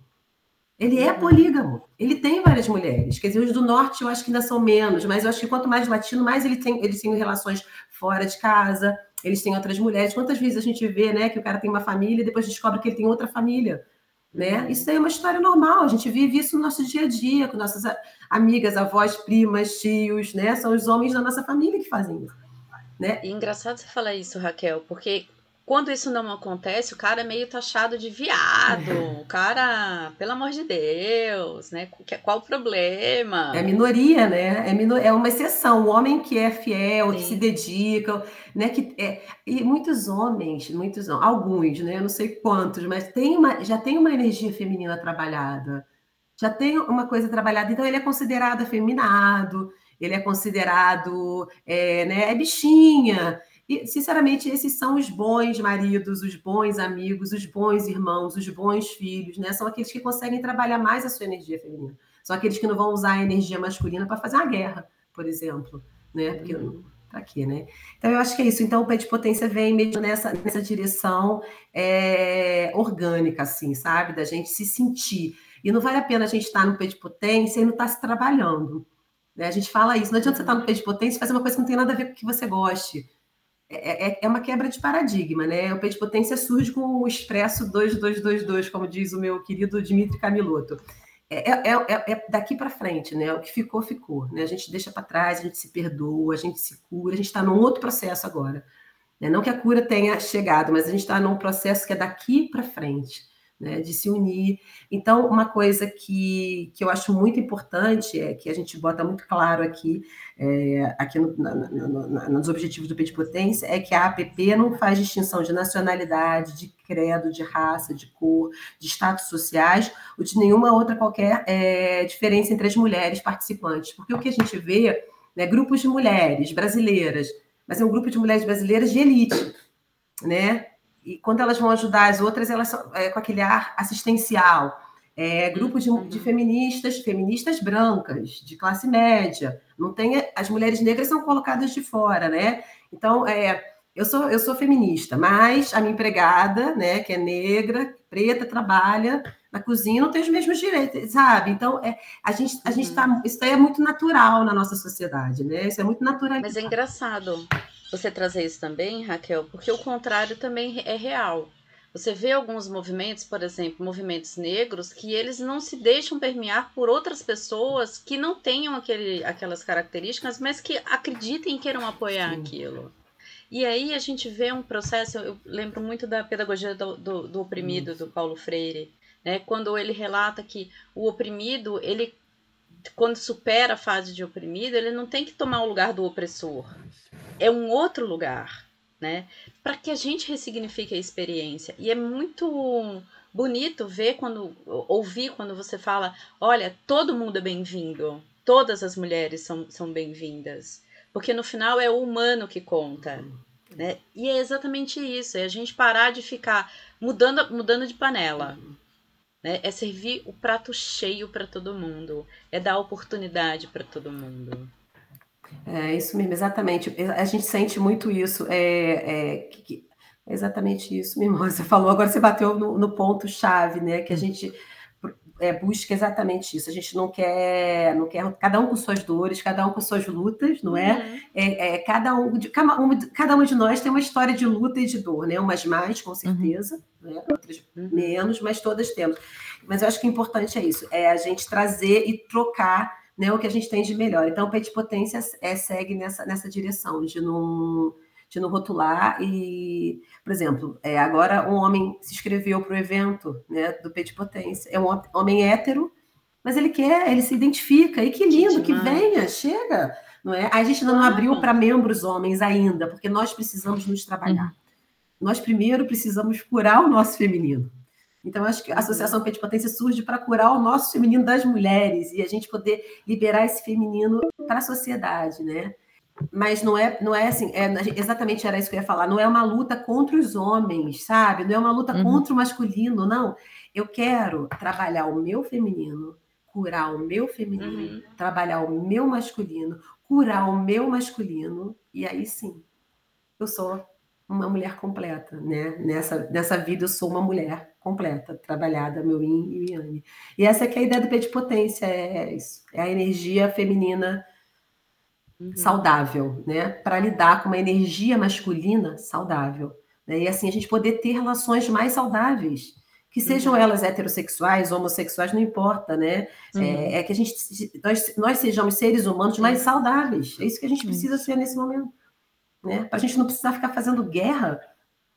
C: Ele é polígamo. Ele tem várias mulheres. Quer dizer, os do norte eu acho que ainda são menos, mas eu acho que quanto mais latino, mais ele tem, eles têm relações fora de casa, eles têm outras mulheres. Quantas vezes a gente vê, né, que o cara tem uma família e depois descobre que ele tem outra família, né? Isso é uma história normal. A gente vive isso no nosso dia a dia com nossas amigas, avós, primas, tios, né? São os homens da nossa família que fazem isso, né?
A: E engraçado você falar isso, Raquel, porque quando isso não acontece, o cara é meio taxado de viado. É. O cara, pelo amor de Deus, né? Qual o problema?
C: É minoria, né? É, minor... é uma exceção. O homem que é fiel, Sim. que se dedica, né? Que é... E muitos homens, muitos não, alguns, né? Eu não sei quantos, mas tem uma... já tem uma energia feminina trabalhada. Já tem uma coisa trabalhada. Então, ele é considerado afeminado, ele é considerado, é, né? É bichinha. E, sinceramente, esses são os bons maridos, os bons amigos, os bons irmãos, os bons filhos, né? São aqueles que conseguem trabalhar mais a sua energia feminina. São aqueles que não vão usar a energia masculina para fazer uma guerra, por exemplo, né? Porque uhum. para quê, né? Então eu acho que é isso. Então o pé de potência vem mesmo nessa, nessa direção é, orgânica, assim, sabe? Da gente se sentir E não vale a pena a gente estar no peito de potência e não estar se trabalhando. Né? A gente fala isso, não adianta você estar no peito de potência e fazer uma coisa que não tem nada a ver com o que você goste. É, é, é uma quebra de paradigma, né? O peito de potência surge com o expresso 2222, como diz o meu querido Dmitry Camiloto. É, é, é, é daqui para frente, né? O que ficou, ficou. Né? A gente deixa para trás, a gente se perdoa, a gente se cura, a gente está num outro processo agora. Né? Não que a cura tenha chegado, mas a gente está num processo que é daqui para frente né, de se unir. Então, uma coisa que, que eu acho muito importante, é que a gente bota muito claro aqui, é, aqui no, na, na, nos objetivos do Potência, é que a APP não faz distinção de nacionalidade, de credo, de raça, de cor, de status sociais, ou de nenhuma outra qualquer é, diferença entre as mulheres participantes. Porque o que a gente vê, né, grupos de mulheres brasileiras, mas é um grupo de mulheres brasileiras de elite, né? E quando elas vão ajudar as outras, elas são é, com aquele ar assistencial. É, grupos de, de, uhum. feministas, feministas brancas, de classe média. Não tem, as mulheres negras são colocadas de fora, né? Então, é, eu sou, eu sou feminista, mas a minha empregada, né, que é negra, preta, trabalha na cozinha, não tem os mesmos direitos, sabe? Então, é, a gente, a gente tá, isso é muito natural na nossa sociedade, né? Isso é muito natural.
A: Mas é engraçado você trazer isso também, Raquel, porque o contrário também é real. Você vê alguns movimentos, por exemplo, movimentos negros, que eles não se deixam permear por outras pessoas que não tenham aquele, aquelas características, mas que acreditem e queiram apoiar Sim. aquilo. E aí a gente vê um processo, eu lembro muito da pedagogia do, do, do oprimido, do Paulo Freire, né? quando ele relata que o oprimido, ele quando supera a fase de oprimido, ele não tem que tomar o lugar do opressor é um outro lugar, né? Para que a gente ressignifique a experiência. E é muito bonito ver quando ouvir quando você fala, olha, todo mundo é bem-vindo, todas as mulheres são, são bem-vindas, porque no final é o humano que conta. Né? E é exatamente isso, é a gente parar de ficar mudando, mudando de panela. Né? É servir o prato cheio para todo mundo, é dar oportunidade para todo mundo.
C: É isso mesmo, exatamente. A gente sente muito isso. É, é, que, é exatamente isso mesmo. Você falou, agora você bateu no, no ponto-chave, né? Que a gente é, busca exatamente isso. A gente não quer, não quer cada um com suas dores, cada um com suas lutas, não é? Uhum. é, é cada, um de, cada, um, cada um de nós tem uma história de luta e de dor, né? Umas mais, com certeza, uhum. né? outras uhum. menos, mas todas temos. Mas eu acho que o importante é isso, é a gente trazer e trocar né, o que a gente tem de melhor. Então, o Pet Potência é, segue nessa, nessa direção, de não, de não rotular. E, por exemplo, é, agora um homem se inscreveu para o evento né, do Pet Potência. É um homem hétero, mas ele quer, ele se identifica. E que lindo, que, que venha, chega. Não é? A gente não abriu para membros homens ainda, porque nós precisamos nos trabalhar. Uhum. Nós primeiro precisamos curar o nosso feminino. Então, acho que a Associação Pet Potência surge para curar o nosso feminino das mulheres e a gente poder liberar esse feminino para a sociedade, né? Mas não é, não é assim, é, exatamente era isso que eu ia falar, não é uma luta contra os homens, sabe? Não é uma luta uhum. contra o masculino, não. Eu quero trabalhar o meu feminino, curar o meu feminino, uhum. trabalhar o meu masculino, curar o meu masculino, e aí sim, eu sou uma mulher completa, né? Nessa, nessa vida eu sou uma mulher completa, trabalhada, meu yin e yang. E essa é que é a ideia do P de potência, é isso. É a energia feminina uhum. saudável, né? Para lidar com uma energia masculina saudável. Né? E assim a gente poder ter relações mais saudáveis. Que sejam uhum. elas heterossexuais, homossexuais, não importa, né? É, uhum. É, é, que a gente, nós, nós sejamos seres humanos mais saudáveis. É isso que a gente precisa ser nesse momento né? Para a gente não precisar ficar fazendo guerra,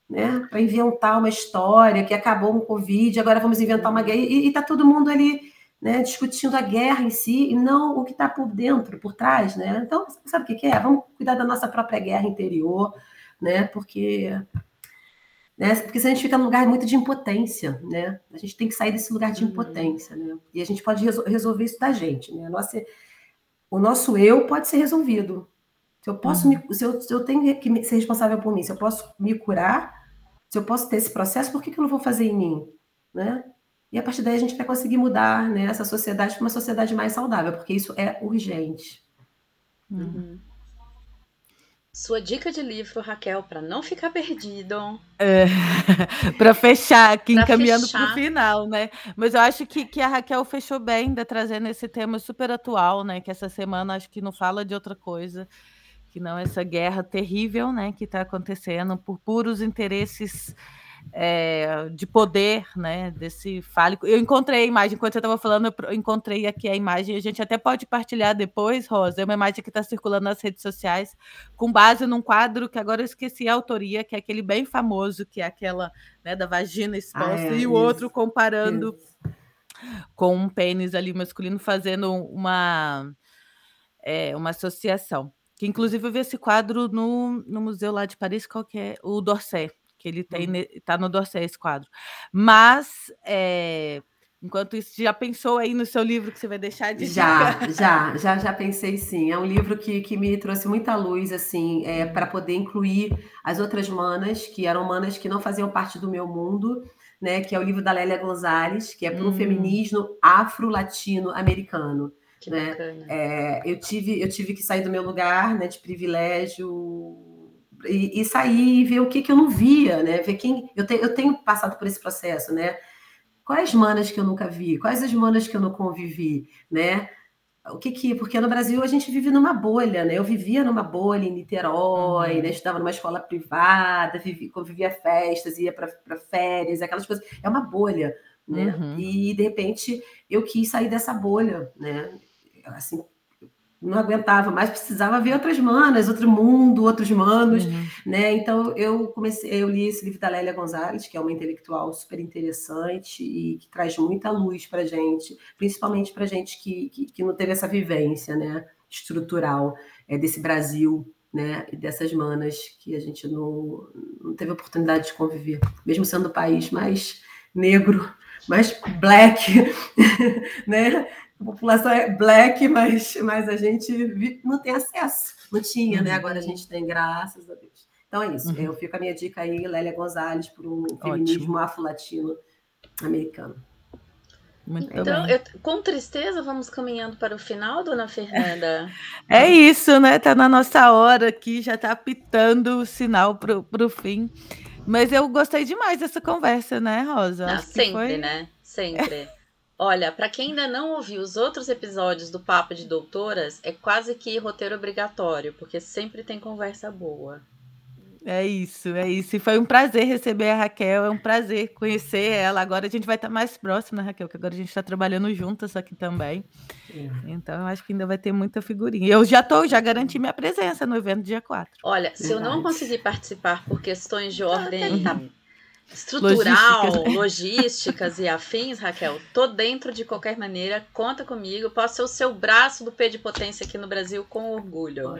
C: né? Para inventar uma história que acabou com o Covid, agora vamos inventar uma guerra. E está todo mundo ali né, discutindo a guerra em si e não o que está por dentro, por trás, né? Então, sabe o que, é? Vamos cuidar da nossa própria guerra interior, né? Porque, né? Porque se a gente fica num lugar muito de impotência, né? A gente tem que sair desse lugar de uhum. impotência, né? E a gente pode resolver isso da gente, né? Nossa, o nosso eu pode ser resolvido, se eu posso uhum. me, se, eu, se eu tenho que ser responsável por mim, se eu posso me curar, se eu posso ter esse processo, por que, que eu não vou fazer em mim? Né? E a partir daí a gente vai conseguir mudar né, essa sociedade para uma sociedade mais saudável, porque isso é urgente.
A: Uhum. Sua dica de livro, Raquel, para não ficar perdido.
B: É, para fechar aqui, pra encaminhando para o final, né? Mas eu acho que, que a Raquel fechou bem, ainda trazendo esse tema super atual, né? Que essa semana acho que não fala de outra coisa, que não essa guerra terrível, né? Que está acontecendo por puros interesses é, de poder, né, desse fálico. Eu encontrei a imagem, enquanto você estava falando, eu encontrei aqui a imagem, a gente até pode partilhar depois, Rosa, é uma imagem que está circulando nas redes sociais, com base num quadro que agora eu esqueci a autoria, que é aquele bem famoso, que é aquela né, da vagina exposta, ah, é, e o outro comparando isso. com um pênis ali masculino, fazendo uma, é, uma associação. Que inclusive eu vi esse quadro no, no museu lá de Paris, qual que é? O Dorset que ele tem, hum. tá no dossiê esse quadro. Mas, é, enquanto isso, já pensou aí no seu livro que você vai deixar de
C: Já, já, já, já pensei sim. É um livro que, que me trouxe muita luz, assim, é, para poder incluir as outras manas, que eram manas que não faziam parte do meu mundo, né? Que é o livro da Lélia Gonzalez, que é para o hum. feminismo afro-latino-americano. Né? É, eu, tive, eu tive que sair do meu lugar né, de privilégio e, e, sair e ver o que, que eu não via, né? Ver quem. Eu, te, eu tenho passado por esse processo, né? Quais manas que eu nunca vi? Quais as manas que eu não convivi, né? O que que. Porque no Brasil a gente vive numa bolha, né? Eu vivia numa bolha em Niterói, uhum. né? Estudava numa escola privada, vivi, convivia festas, ia para férias, aquelas coisas. É uma bolha, né? Uhum. E de repente eu quis sair dessa bolha, né? Assim, não aguentava mais, precisava ver outras manas, outro mundo, outros manos, uhum. né? Então eu comecei, eu li esse livro da Lélia Gonzalez, que é uma intelectual super interessante e que traz muita luz para gente, principalmente para gente que, que, que, não teve essa vivência, né? Estrutural é, desse Brasil, né? E dessas manas que a gente não, não teve oportunidade de conviver, mesmo sendo o país mais negro, mais black, né? A população é black, mas, mas a gente não tem acesso. Não tinha, né? Agora a gente tem, graças a Deus. Então é isso. Uhum. Eu fico a minha dica aí, Lélia Gonzalez, por um feminismo afro-latino americano.
A: Muito então, eu, com tristeza, vamos caminhando para o final, dona Fernanda.
B: É isso, né? Tá na nossa hora aqui, já tá apitando o sinal para o fim. Mas eu gostei demais dessa conversa, né, Rosa?
A: Não, sempre, foi... né? Sempre. Olha, para quem ainda não ouviu os outros episódios do Papo de Doutoras, é quase que roteiro obrigatório, porque sempre tem conversa boa.
B: É isso, é isso. E foi um prazer receber a Raquel, é um prazer conhecer ela. Agora a gente vai estar mais próximo, né, Raquel? Que agora a gente está trabalhando juntas aqui também. É. Então eu acho que ainda vai ter muita figurinha. Eu já tô, já garanti minha presença no evento dia 4.
A: Olha, se eu não conseguir participar por questões de ordem estrutural, logísticas, logísticas e afins, Raquel, tô dentro de qualquer maneira, conta comigo, posso ser o seu braço do P de potência aqui no Brasil com orgulho.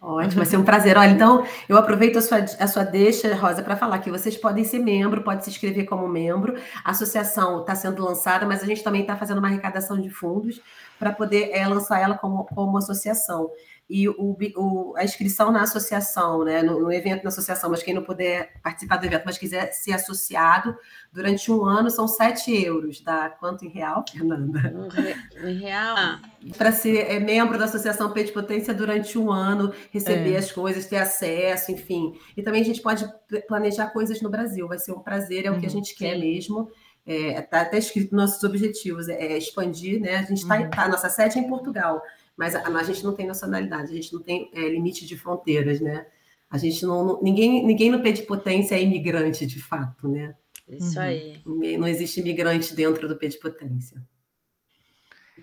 C: Ótimo, vai ser um prazer. Olha, então eu aproveito a sua, a sua deixa, Rosa, para falar que vocês podem ser membro, pode se inscrever como membro. A associação está sendo lançada, mas a gente também está fazendo uma arrecadação de fundos para poder é, lançar ela como, como associação e o, o, a inscrição na associação, né, no, no, evento na associação, mas quem não puder participar do evento, mas quiser ser associado, durante um ano são 7 euros. Dá quanto em real, Fernanda?
A: Um em real?
C: Para ser é, membro da Associação P de Potência durante um ano, receber é. as coisas, ter acesso, enfim. E também a gente pode planejar coisas no Brasil, vai ser um prazer, é o que a uhum. gente quer mesmo. Está é, tá até escrito nos nossos objetivos, é, é expandir, né? A gente está, uhum. tá, a nossa sede é em Portugal, mas a, a gente não tem nacionalidade, a gente não tem é, limite de fronteiras, né? A gente não, não, ninguém ninguém no P de potência é imigrante de fato, né?
A: Isso uhum. aí.
C: Ninguém, não existe imigrante dentro do P de potência.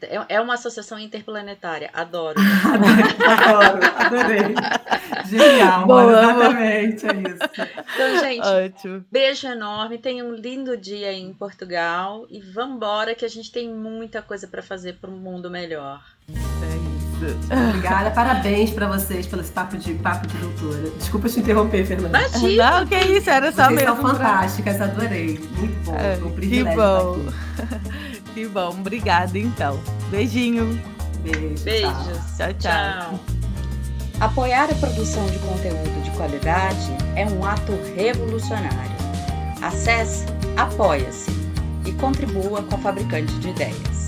A: É, é uma associação interplanetária, adoro.
C: adoro, adorei. Genial, Boa, exatamente, é isso.
A: Então, gente, Ótimo. beijo enorme, tenha um lindo dia em Portugal e vamos embora que a gente tem muita coisa para fazer para um mundo melhor.
C: Obrigada, parabéns para vocês pelo esse papo de papo de doutora. Desculpa te interromper, Fernanda.
B: Imagina. Não, que isso, era só
C: vocês
B: mesmo.
C: São fantásticas, adorei. Muito bom, é, um privilégio.
B: Que bom. Que bom, obrigada então. Beijinho.
C: Beijo,
A: Beijos.
B: Tchau, tchau. tchau.
A: Apoiar a produção de conteúdo de qualidade é um ato revolucionário. Acesse Apoia-se e contribua com a Fabricante de Ideias.